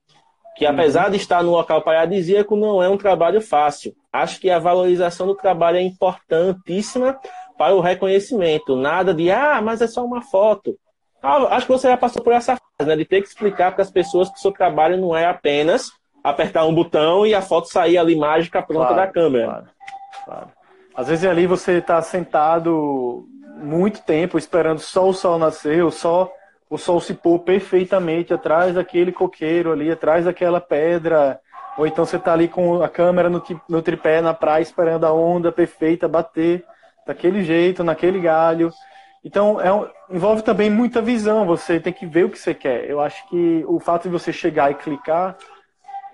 Que apesar uhum. de estar no local paradisíaco, não é um trabalho fácil. Acho que a valorização do trabalho é importantíssima para o reconhecimento. Nada de, ah, mas é só uma foto. Ah, acho que você já passou por essa fase, né? De ter que explicar para as pessoas que o seu trabalho não é apenas apertar um botão e a foto sair ali mágica pronta claro, da câmera. Claro, claro. Às vezes ali você está sentado muito tempo esperando só o sol nascer, ou só o sol se pôr perfeitamente atrás daquele coqueiro ali, atrás daquela pedra, ou então você está ali com a câmera no, no tripé na praia esperando a onda perfeita bater daquele jeito, naquele galho. Então, é um, envolve também muita visão, você tem que ver o que você quer. Eu acho que o fato de você chegar e clicar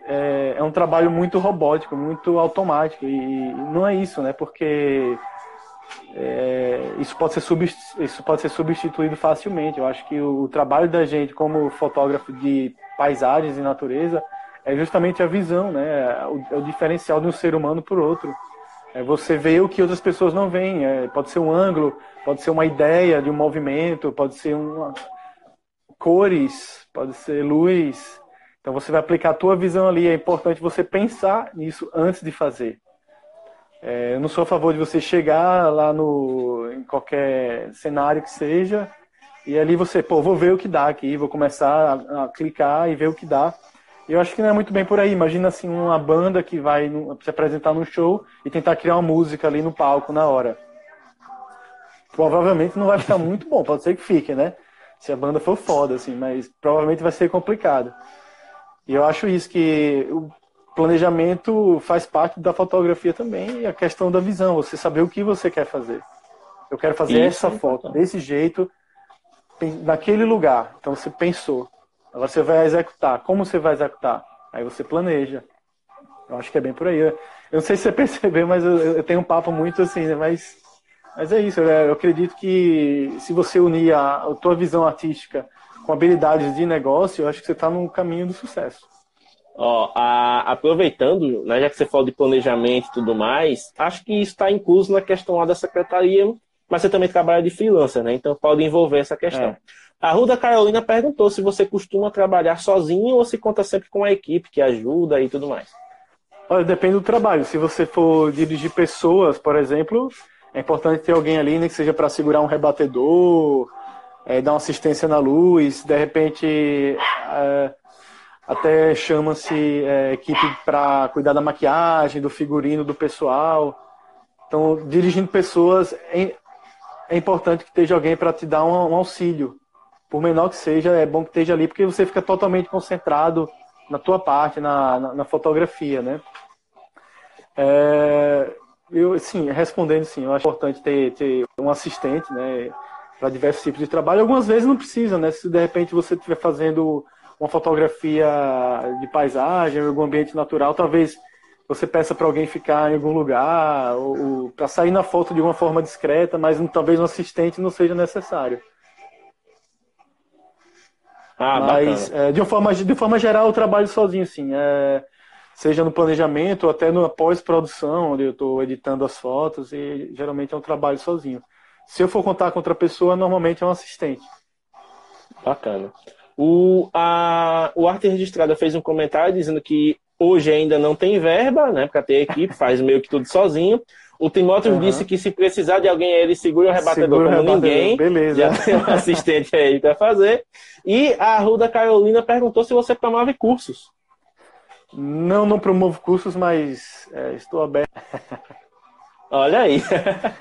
é, é um trabalho muito robótico, muito automático, e, não é isso, né? Porque é, isso, pode ser isso pode ser substituído facilmente. Eu acho que o, o trabalho da gente como fotógrafo de paisagens e natureza é justamente a visão, né? O, é o diferencial de um ser humano por outro. É você ver o que outras pessoas não veem. É, pode ser um ângulo, pode ser uma ideia de um movimento, pode ser uma... cores, pode ser luz. Então você vai aplicar a tua visão ali. É importante você pensar nisso antes de fazer. É, eu não sou a favor de você chegar lá no, em qualquer cenário que seja e ali você, pô, vou ver o que dá aqui, vou começar a, a clicar e ver o que dá. Eu acho que não é muito bem por aí. Imagina assim uma banda que vai se apresentar no show e tentar criar uma música ali no palco na hora. Provavelmente não vai ficar muito bom, pode ser que fique, né? Se a banda for foda, assim, mas provavelmente vai ser complicado. E eu acho isso que planejamento faz parte da fotografia também e a questão da visão, você saber o que você quer fazer. Eu quero fazer Isso, essa foto desse jeito, naquele lugar. Então você pensou. Agora você vai executar. Como você vai executar? Aí você planeja. Eu acho que é bem por aí. Eu não sei se você percebeu, mas eu, eu tenho um papo muito assim, né? Mas, mas é isso. Eu, acredito que se você unir a, a tua visão artística com habilidades de negócio, eu acho que você está no caminho do sucesso. Ó, a, aproveitando, né, já que você falou de planejamento e tudo mais, acho que isso está incluso na questão lá da secretaria, mas você também trabalha de freelancer, né? Então pode envolver essa questão. É. A Ruda Carolina perguntou se você costuma trabalhar sozinho ou se conta sempre com a equipe que ajuda e tudo mais. Olha, depende do trabalho. Se você for dirigir pessoas, por exemplo, é importante ter alguém ali, nem que seja para segurar um rebatedor, é, dar uma assistência na luz, de repente. É, até chama-se é, equipe para cuidar da maquiagem, do figurino do pessoal. Então, dirigindo pessoas, é, é importante que esteja alguém para te dar um, um, auxílio. Por menor que seja, é bom que esteja ali, porque você fica totalmente concentrado na tua parte, na, na, na fotografia, né? É, eu, sim, respondendo sim, eu acho importante ter, ter um assistente, né? Para diversos tipos de trabalho. Algumas vezes não precisa, né? Se de repente você estiver fazendo uma fotografia de paisagem, algum ambiente natural, talvez você peça para alguém ficar em algum lugar, ou, ou para sair na foto de uma forma discreta, mas talvez um assistente não seja necessário. Ah, mas é, de, uma forma, de forma geral eu trabalho sozinho, sim. É, seja no planejamento ou até na pós-produção, onde eu estou editando as fotos, e geralmente é um trabalho sozinho. Se eu for contar com outra pessoa, normalmente é um assistente. Bacana. O, a, o Arte Registrada fez um comentário dizendo que hoje ainda não tem verba, né, para ter equipe, faz meio que tudo sozinho. O Timóteo uhum. disse que se precisar de alguém, ele segura o rebatedor segura como o rebatedor. ninguém. Beleza. Já tem um assistente aí para fazer. E a Ruda Carolina perguntou se você promove cursos. Não, não promovo cursos, mas é, estou aberto. Olha aí.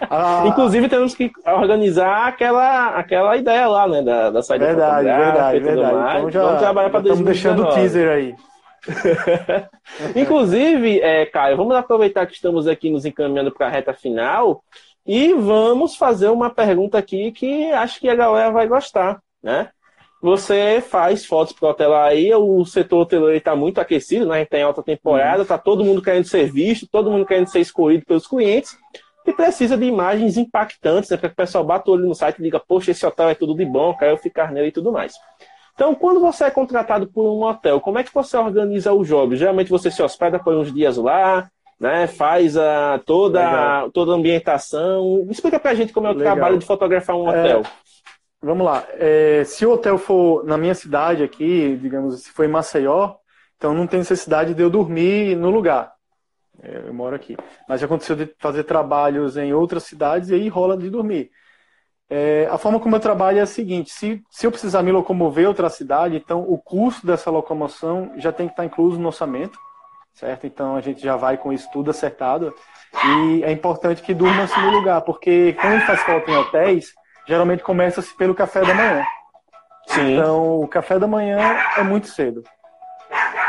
Ah, Inclusive temos que organizar aquela, aquela ideia lá, né? Da, da saída Verdade, verdade, verdade. Mais. Então já, Vamos trabalhar para Estamos deixando o teaser aí. Inclusive, é, Caio, vamos aproveitar que estamos aqui nos encaminhando para a reta final e vamos fazer uma pergunta aqui que acho que a galera vai gostar, né? Você faz fotos para hotel aí, o setor hoteleiro está muito aquecido, né? A gente tem alta temporada, está todo mundo querendo ser visto, todo mundo querendo ser escolhido pelos clientes e precisa de imagens impactantes, né? Para que o pessoal bata o olho no site e diga, poxa, esse hotel é tudo de bom, quero ficar nele e tudo mais. Então, quando você é contratado por um hotel, como é que você organiza o job? Geralmente você se hospeda por uns dias lá, né? Faz a, toda, toda a ambientação. Explica pra gente como é o Legal. trabalho de fotografar um hotel. É, vamos lá. É, se o hotel for na minha cidade aqui, digamos, se for em Maceió, então não tem necessidade de eu dormir no lugar. É, eu moro aqui. Mas já aconteceu de fazer trabalhos em outras cidades e aí rola de dormir. É, a forma como eu trabalho é a seguinte: se, se eu precisar me locomover a outra cidade, então o custo dessa locomoção já tem que estar incluso no orçamento, certo? Então a gente já vai com isso tudo acertado. E é importante que durmam-se no lugar, porque quando faz falta em hotéis, geralmente começa-se pelo café da manhã. Sim. Então o café da manhã é muito cedo.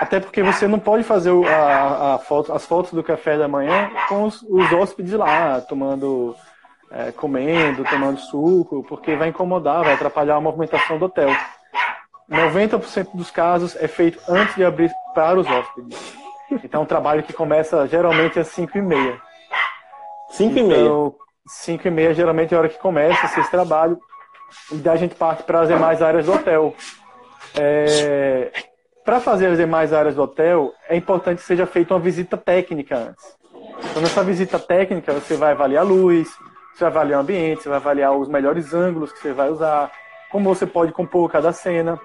Até porque você não pode fazer a, a foto, as fotos do café da manhã com os, os hóspedes lá, tomando é, comendo, tomando suco, porque vai incomodar, vai atrapalhar a movimentação do hotel. 90% dos casos é feito antes de abrir para os hóspedes. Então, é um trabalho que começa geralmente às 5 e meia. 5 e meia? 5 meia geralmente é a hora que começa esse trabalho. E daí a gente parte para as demais áreas do hotel. É... Para fazer as demais áreas do hotel, é importante que seja feita uma visita técnica antes. Então, nessa visita técnica, você vai avaliar a luz, você vai avaliar o ambiente, você vai avaliar os melhores ângulos que você vai usar, como você pode compor cada cena.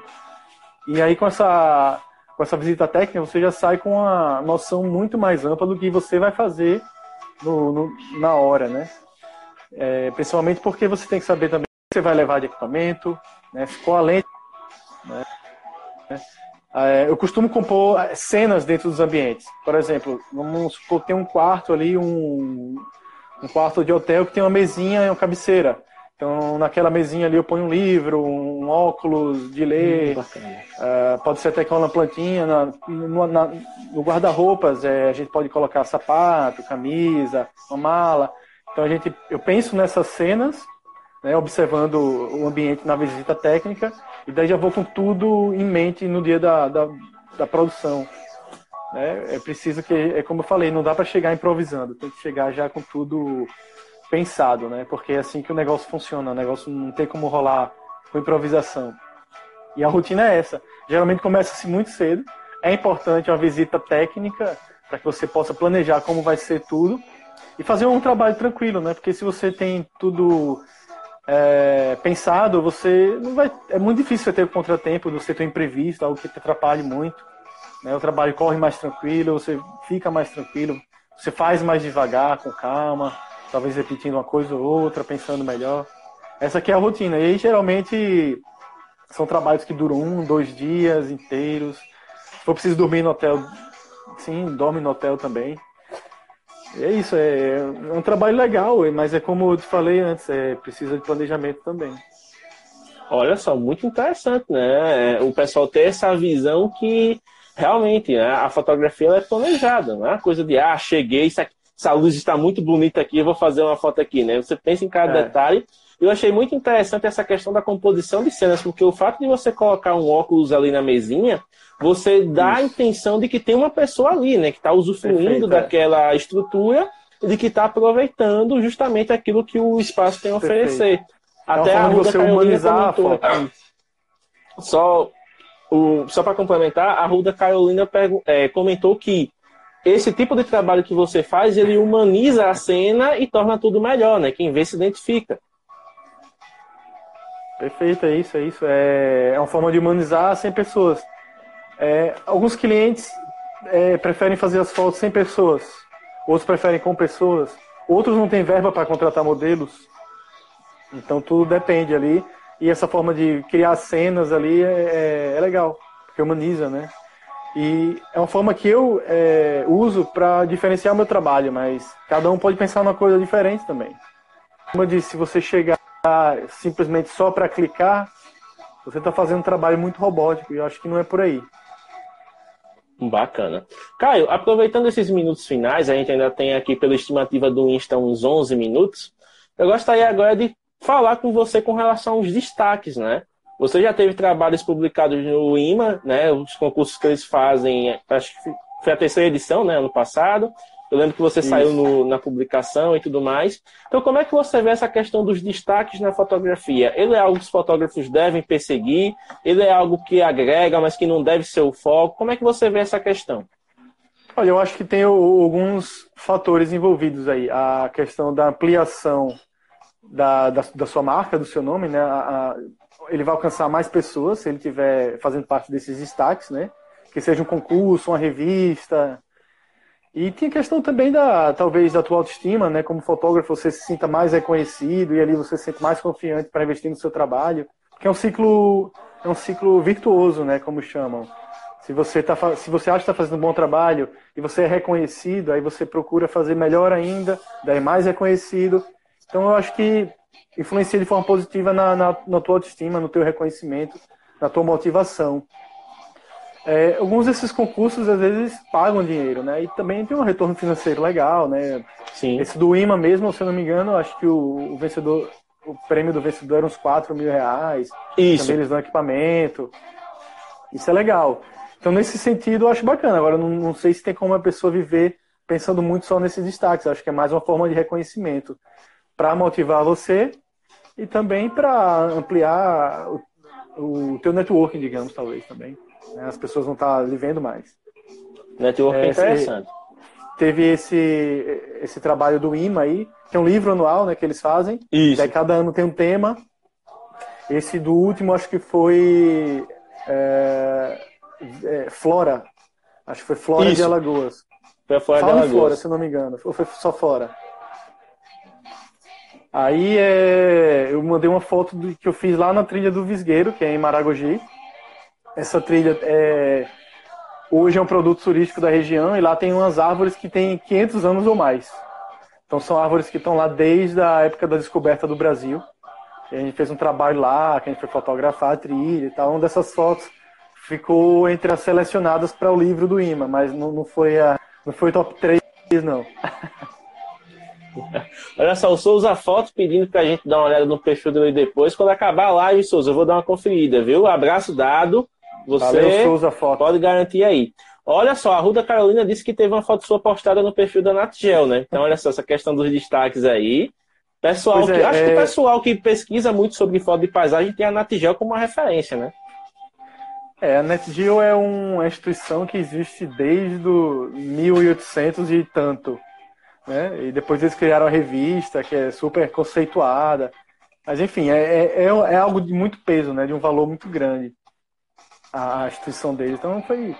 E aí com essa, com essa visita técnica você já sai com uma noção muito mais ampla do que você vai fazer no, no, na hora, né? É, principalmente porque você tem que saber também o que você vai levar de equipamento, né? qual a lente. Né? É, eu costumo compor cenas dentro dos ambientes. Por exemplo, vamos supor que tem um quarto ali, um, um quarto de hotel que tem uma mesinha e uma cabeceira. Então, naquela mesinha ali eu ponho um livro, um óculos de ler, hum, uh, pode ser até com uma plantinha. Na, no, no guarda-roupas, é, a gente pode colocar sapato, camisa, uma mala. Então, a gente, eu penso nessas cenas, né, observando o ambiente na visita técnica, e daí já vou com tudo em mente no dia da, da, da produção. Né? É preciso que, é como eu falei, não dá para chegar improvisando, tem que chegar já com tudo pensado, né? Porque é assim que o negócio funciona, o negócio não tem como rolar com improvisação. E a rotina é essa. Geralmente começa-se muito cedo. É importante uma visita técnica para que você possa planejar como vai ser tudo e fazer um trabalho tranquilo, né? Porque se você tem tudo é, pensado, você não vai. É muito difícil você ter um contratempo, você ter um imprevisto, algo que te atrapalhe muito. Né? O trabalho corre mais tranquilo, você fica mais tranquilo, você faz mais devagar, com calma, talvez repetindo uma coisa ou outra, pensando melhor. Essa aqui é a rotina. E aí, geralmente são trabalhos que duram um, dois dias inteiros. Se for preciso dormir no hotel, sim, dorme no hotel também. É isso, é, é um trabalho legal, mas é como eu te falei antes, é, precisa de planejamento também. Olha só, muito interessante, né? É, o pessoal ter essa visão que realmente né, a fotografia é planejada, não é uma coisa de, ah, cheguei, isso aqui, essa luz está muito bonita aqui, eu vou fazer uma foto aqui, né? Você pensa em cada é. detalhe. Eu achei muito interessante essa questão da composição de cenas, porque o fato de você colocar um óculos ali na mesinha, você dá Isso. a intenção de que tem uma pessoa ali, né? Que está usufruindo Perfeito, é. daquela é. estrutura e de que está aproveitando justamente aquilo que o espaço tem a oferecer. Perfeito. Até a Ruda você humanizar comentou, a foto. Só o, só para complementar, a Ruda Carolina é, comentou que esse tipo de trabalho que você faz, ele humaniza a cena e torna tudo melhor, né? Quem vê se identifica. Perfeito, é isso, é isso. É, é uma forma de humanizar sem pessoas. É, alguns clientes é, preferem fazer as fotos sem pessoas, outros preferem com pessoas, outros não têm verba para contratar modelos. Então tudo depende ali. E essa forma de criar cenas ali é, é, é legal, porque humaniza, né? E é uma forma que eu é, uso para diferenciar o meu trabalho, mas cada um pode pensar numa coisa diferente também. Como eu disse, se você chegar simplesmente só para clicar, você está fazendo um trabalho muito robótico e eu acho que não é por aí. Bacana. Caio, aproveitando esses minutos finais, a gente ainda tem aqui pela estimativa do Insta uns 11 minutos. Eu gostaria agora de falar com você com relação aos destaques, né? Você já teve trabalhos publicados no IMA, né? Os concursos que eles fazem, acho que foi a terceira edição, né? Ano passado. Eu lembro que você Isso. saiu no, na publicação e tudo mais. Então, como é que você vê essa questão dos destaques na fotografia? Ele é algo que os fotógrafos devem perseguir? Ele é algo que agrega, mas que não deve ser o foco? Como é que você vê essa questão? Olha, eu acho que tem alguns fatores envolvidos aí. A questão da ampliação da, da, da sua marca, do seu nome, né? A, a, ele vai alcançar mais pessoas se ele estiver fazendo parte desses destaques, né? Que seja um concurso, uma revista. E tem a questão também da, talvez, da tua autoestima, né? Como fotógrafo, você se sinta mais reconhecido e ali você se sente mais confiante para investir no seu trabalho. Que é um ciclo, é um ciclo virtuoso, né? Como chamam. Se você, tá, se você acha que está fazendo um bom trabalho e você é reconhecido, aí você procura fazer melhor ainda, daí mais reconhecido. Então eu acho que influencia de forma positiva na, na, na tua autoestima, no teu reconhecimento, na tua motivação. É, alguns desses concursos às vezes pagam dinheiro, né? E também tem um retorno financeiro legal, né? Sim. Esse do IMA mesmo, se eu não me engano, acho que o, o vencedor, o prêmio do vencedor era uns 4 mil reais. Isso. Também eles dão equipamento. Isso é legal. Então, nesse sentido, eu acho bacana. Agora, não, não sei se tem como a pessoa viver pensando muito só nesses destaques. Eu acho que é mais uma forma de reconhecimento para motivar você e também para ampliar o, o teu networking, digamos, talvez também. Né? As pessoas vão estar lhe vendo mais. Networking é interessante. Teve esse, esse trabalho do IMA aí, que é um livro anual né, que eles fazem. Isso. Daí cada ano tem um tema. Esse do último, acho que foi. É, é, Flora. Acho que foi Flora Isso. de Alagoas. Foi a Flora de Fala em Alagoas. Flora, se não me engano. Ou foi só Flora? Aí é, eu mandei uma foto do, que eu fiz lá na trilha do Visgueiro, que é em Maragogi. Essa trilha é, hoje é um produto turístico da região e lá tem umas árvores que têm 500 anos ou mais. Então são árvores que estão lá desde a época da descoberta do Brasil. E a gente fez um trabalho lá, que a gente foi fotografar a trilha e tal. Uma dessas fotos ficou entre as selecionadas para o livro do IMA, mas não, não, foi a, não foi top 3, não. Olha só, o Souza Foto pedindo pra gente dar uma olhada no perfil dele depois. Quando acabar a live, Souza, eu vou dar uma conferida, viu? Abraço dado. Você pode garantir aí. Olha só, a Ruda Carolina disse que teve uma foto sua postada no perfil da Natgel, né? Então, olha só, essa questão dos destaques aí. Pessoal, Pois é, que, acho que é- o pessoal que pesquisa muito sobre foto de paisagem tem a Natgel como uma referência, né? É, a NetGeo é uma instituição que existe desde o 1800 e tanto. Né? E depois eles criaram a revista, que é super conceituada. Mas, enfim, é, é, é algo de muito peso, né? de um valor muito grande, a instituição deles. Então, foi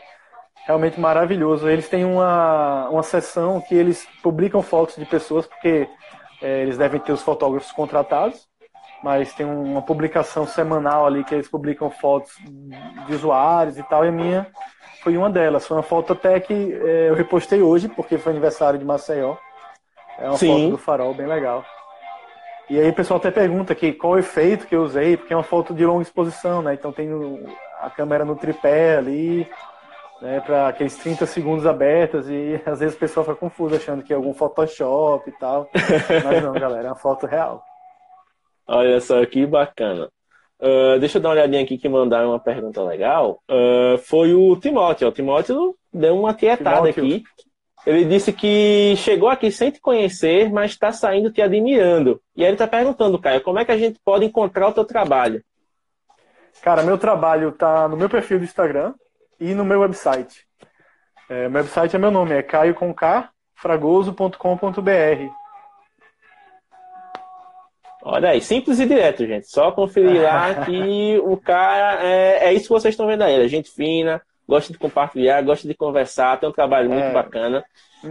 realmente maravilhoso. Eles têm uma, uma seção que eles publicam fotos de pessoas, porque é, eles devem ter os fotógrafos contratados mas tem uma publicação semanal ali que eles publicam fotos de usuários e tal, e a minha foi uma delas. Foi uma foto até que é, eu repostei hoje, porque foi aniversário de Maceió. É uma Sim. foto do farol bem legal. E aí o pessoal até pergunta aqui qual o efeito que eu usei, porque é uma foto de longa exposição, né? Então tem a câmera no tripé ali, né, para aqueles 30 segundos abertas, e às vezes o pessoal fica confuso achando que é algum Photoshop e tal. Mas não, galera, é uma foto real. Olha só que bacana. Ah, deixa eu dar uma olhadinha aqui que mandaram uma pergunta legal. Ah, foi o Timóteo. O Timóteo deu uma tietada Timóteo. aqui. Ele disse que chegou aqui sem te conhecer, mas está saindo te admirando. E aí ele está perguntando, Caio, como é que a gente pode encontrar o teu trabalho? Cara, meu trabalho tá no meu perfil do Instagram e no meu website. É, meu website é meu nome, é caioconk fragoso.com.br. Olha aí, simples e direto, gente. Só conferir lá que o cara é, é isso que vocês estão vendo aí. É gente fina, gosta de compartilhar, gosta de conversar, tem um trabalho muito É. bacana.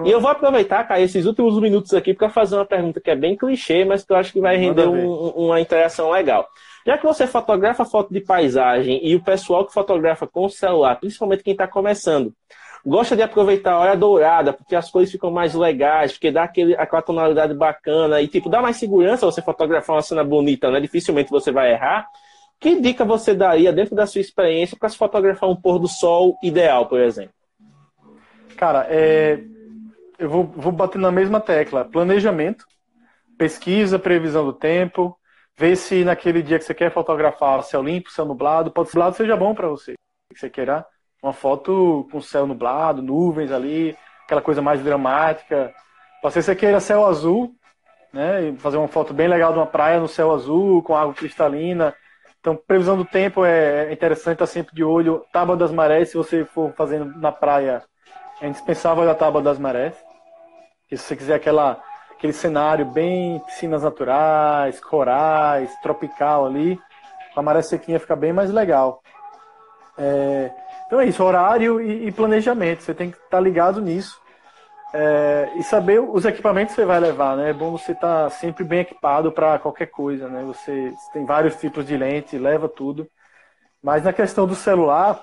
E eu vou aproveitar, Caio, esses últimos minutos aqui para fazer uma pergunta que é bem clichê, mas que eu acho que vai render um- uma interação legal. Já que você fotografa foto de paisagem e o pessoal que fotografa com o celular, principalmente quem está começando, gosta de aproveitar a hora dourada, porque as cores ficam mais legais, porque dá aquele, aquela tonalidade bacana e, tipo, dá mais segurança você fotografar uma cena bonita, né? Dificilmente você vai errar. Que dica você daria dentro da sua experiência para se fotografar um pôr do sol ideal, por exemplo? Cara, é, eu vou, vou bater na mesma tecla. Planejamento, pesquisa, previsão do tempo, ver se naquele dia que você quer fotografar céu limpo, céu nublado, pode ser nublado seja bom para você. Que você queira uma foto com céu nublado, nuvens ali, aquela coisa mais dramática. Pode ser que você queira céu azul, né? E fazer uma foto bem legal de uma praia no céu azul, com água cristalina. Então, previsão do tempo é interessante estar sempre de olho. Tábua das marés, se você for fazendo na praia, é indispensável a Tábua das Marés. E se você quiser aquela, aquele cenário bem piscinas naturais, corais, tropical ali, com a maré sequinha fica bem mais legal. É, então é isso, horário e, e, planejamento. Você tem que estar tá ligado nisso. É, e saber os equipamentos que você vai levar, né? É bom você estar tá sempre bem equipado para qualquer coisa, né? Você, tem vários tipos de lente, leva tudo. Mas na questão do celular,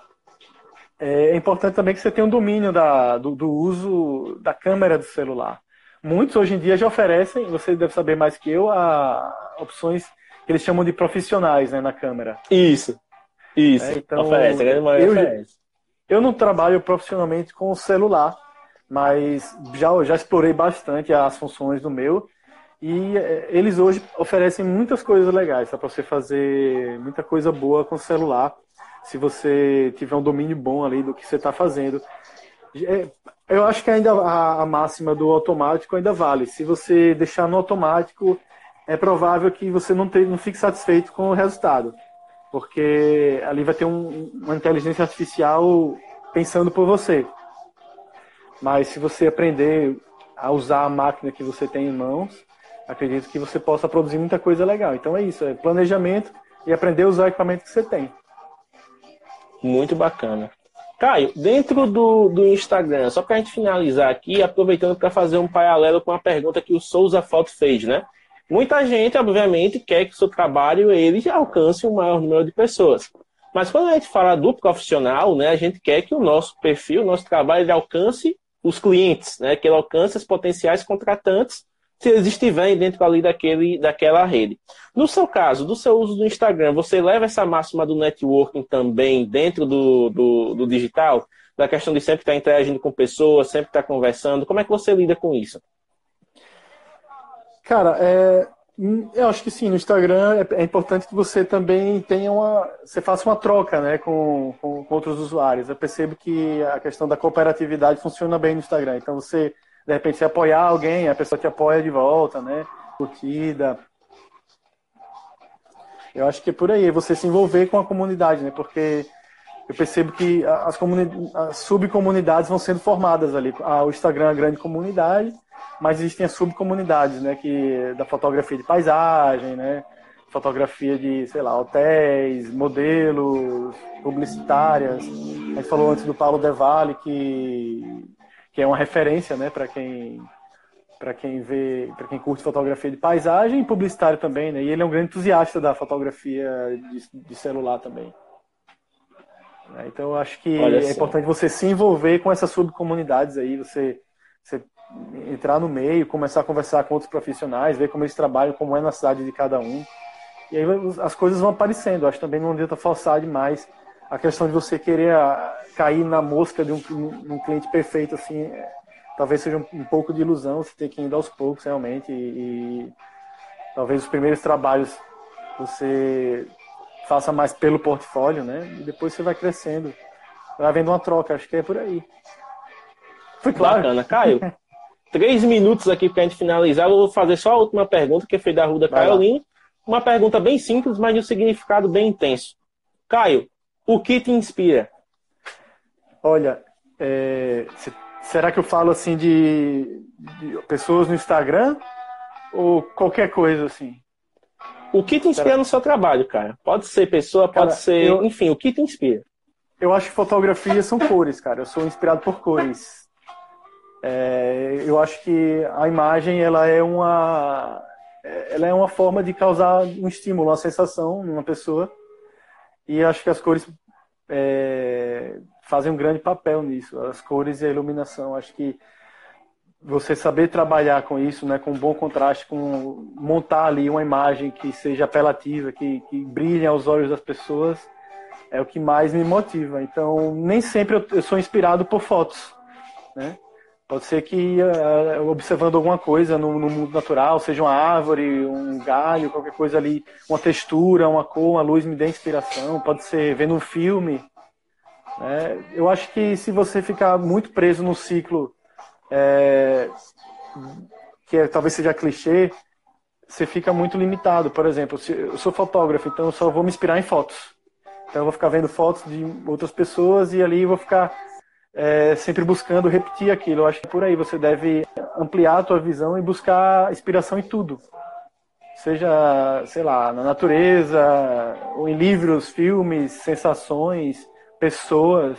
é, é importante também que você tenha um domínio da, do, do, uso da câmera do celular. Muitos hoje em dia já oferecem, você deve saber mais que eu, a, opções que eles chamam de profissionais né, na câmera. Isso. Isso. É, então, oferece, a eu, oferece. Eu não trabalho profissionalmente com o celular, mas já, já explorei bastante as funções do meu. E é, eles hoje oferecem muitas coisas legais para você fazer muita coisa boa com o celular, se você tiver um domínio bom ali do que você está fazendo. É, eu acho que ainda a, máxima do automático ainda vale. Se você deixar no automático, é provável que você não, te, não fique satisfeito com o resultado porque ali vai ter um, uma inteligência artificial pensando por você. Mas se você aprender a usar a máquina que você tem em mãos, acredito que você possa produzir muita coisa legal. Então é isso, é planejamento e aprender a usar o equipamento que você tem. Muito bacana. Caio, dentro do, do Instagram, só para a gente finalizar aqui, aproveitando para fazer um paralelo com a pergunta que o Souza Foto fez, né? Muita gente, obviamente, quer que o seu trabalho ele alcance o maior número de pessoas. Mas quando a gente fala do profissional, né, a gente quer que o nosso perfil, o nosso trabalho, ele alcance os clientes, né, que ele alcance os potenciais contratantes, se eles estiverem dentro ali daquele, daquela rede. No seu caso, do seu uso do Instagram, você leva essa máxima do networking também dentro do, do, do digital? Da questão de sempre estar interagindo com pessoas, sempre estar conversando. Como é que você lida com isso? Cara, é, hum, eu acho que sim, no Instagram é, é, importante que você também tenha uma. Você faça uma troca né, com, com, com, outros usuários. Eu percebo que a questão da cooperatividade funciona bem no Instagram. Então você, de repente, se apoiar alguém, a pessoa te apoia de volta, né? Curtida. Eu acho que é por aí, você se envolver com a comunidade, né? Porque eu percebo que as, as subcomunidades vão sendo formadas ali. Ah, o Instagram é uma grande comunidade mas existem as subcomunidades, né, que da fotografia de paisagem, né, fotografia de, sei lá, hotéis, modelos, publicitárias. A gente falou antes do Paulo Devalle, que, que é uma referência, né, para quem para quem vê, para quem curte fotografia de paisagem e publicitário também, né? E ele é um grande entusiasta da fotografia de, de celular também. Então eu acho que Olha é importante você se envolver com essas subcomunidades aí, você, você entrar no meio, começar a conversar com outros profissionais, ver como eles trabalham, como é na cidade de cada um. E aí as coisas vão aparecendo. Acho também não adianta forçar demais a questão de você querer ah, cair na mosca de um, um cliente perfeito, assim, é, talvez seja um, um, pouco de ilusão, você tem que ir aos poucos realmente. E, e talvez os primeiros trabalhos você faça mais pelo portfólio, né? E depois você vai crescendo. Vai havendo uma troca, acho que é por aí. Foi claro. Bacana, Caio. três minutos aqui para a gente finalizar. Eu vou fazer só a última pergunta, que foi da Ruda Carolina. Uma pergunta bem simples, mas de um significado bem intenso. Caio, o que te inspira? Olha, é, será que eu falo assim de, de, pessoas no Instagram ou qualquer coisa assim? O que te inspira no seu trabalho, cara? Pode ser pessoa, pode cara, ser, eu, enfim, o que te inspira? Eu acho que fotografia são cores, cara. Eu sou inspirado por cores. É, eu acho que a imagem ela é uma ela é uma forma de causar um estímulo, uma sensação numa pessoa e acho que as cores é, fazem um grande papel nisso, as cores e a iluminação. Acho que você saber trabalhar com isso, né, com um bom contraste, com montar ali uma imagem que seja apelativa, que, que brilhe aos olhos das pessoas, é o que mais me motiva. Então, nem sempre eu, eu sou inspirado por fotos, né? Pode ser que uh, observando alguma coisa no, no, mundo natural, seja uma árvore, um galho, qualquer coisa ali, uma textura, uma cor, uma luz me dê inspiração. Pode ser vendo um filme. Né? Eu acho que se você ficar muito preso no ciclo é, que é, talvez seja clichê, você fica muito limitado. Por exemplo, eu sou fotógrafo, então eu só vou me inspirar em fotos. Então eu vou ficar vendo fotos de outras pessoas e ali eu vou ficar é, sempre buscando repetir aquilo. Eu acho que por aí você deve ampliar a tua visão e buscar inspiração em tudo. Seja, sei lá, na natureza, ou em livros, filmes, sensações, pessoas.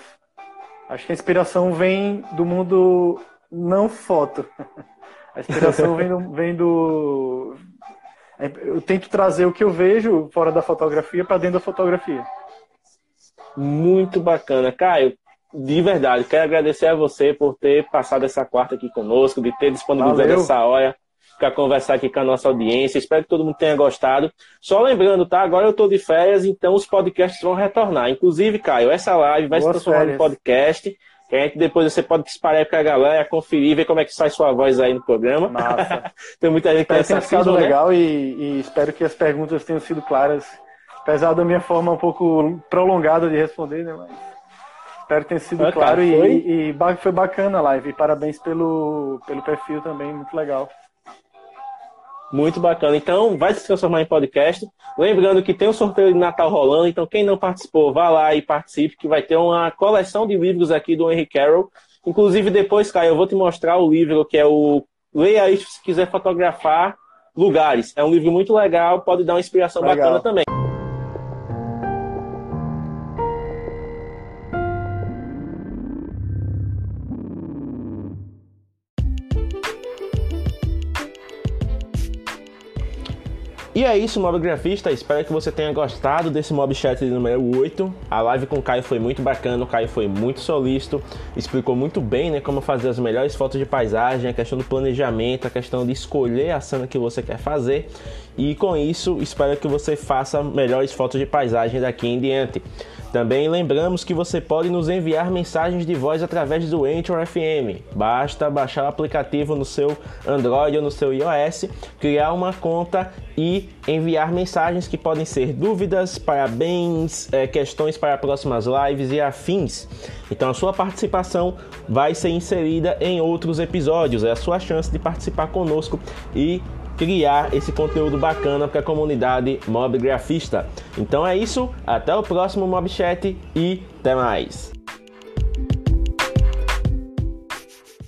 Acho que a inspiração vem do mundo não foto. A inspiração vem do, vem do. Eu tento trazer o que eu vejo fora da fotografia para dentro da fotografia. Muito bacana. Caio, de verdade, quero agradecer a você por ter passado essa quarta aqui conosco, de ter disponibilizado Valeu. essa hora para conversar aqui com a nossa audiência. Espero que todo mundo tenha gostado. Só lembrando, tá? Agora eu estou de férias, então os podcasts vão retornar. Inclusive, Caio, essa live vai Boas se transformar em podcast. Que a gente depois você pode espalhar para a galera, conferir, ver como é que sai sua voz aí no programa. Tem muita gente que tem ficado né? legal e, e, espero que as perguntas tenham sido claras. Apesar da minha forma um pouco prolongada de responder, né? Mas espero que tenha sido ah, claro cara, e, e, foi bacana a live. E parabéns pelo, pelo perfil também, muito legal. Muito bacana. Então, vai se transformar em podcast. Lembrando que tem um sorteio de Natal rolando, então quem não participou, vá lá e participe, que vai ter uma coleção de livros aqui do Henry Carroll. Inclusive, depois, Caio, eu vou te mostrar o livro que é o Leia isso se quiser fotografar lugares. É um livro muito legal, pode dar uma inspiração legal. bacana também. E é isso, mobgrafista. Espero que você tenha gostado desse mobchat número 8. A live com o Caio foi muito bacana, o Caio foi muito solícito, explicou muito bem né, como fazer as melhores fotos de paisagem, a questão do planejamento, a questão de escolher a cena que você quer fazer. E com isso, espero que você faça melhores fotos de paisagem daqui em diante. Também lembramos que você pode nos enviar mensagens de voz através do Anchor FM. Basta baixar o aplicativo no seu Android ou no seu iOS, criar uma conta e enviar mensagens que podem ser dúvidas, parabéns, é, questões para próximas lives e afins. Então a sua participação vai ser inserida em outros episódios. É a sua chance de participar conosco e criar esse conteúdo bacana para a comunidade mob grafista. Então é isso, até o próximo Mob Chat e até mais.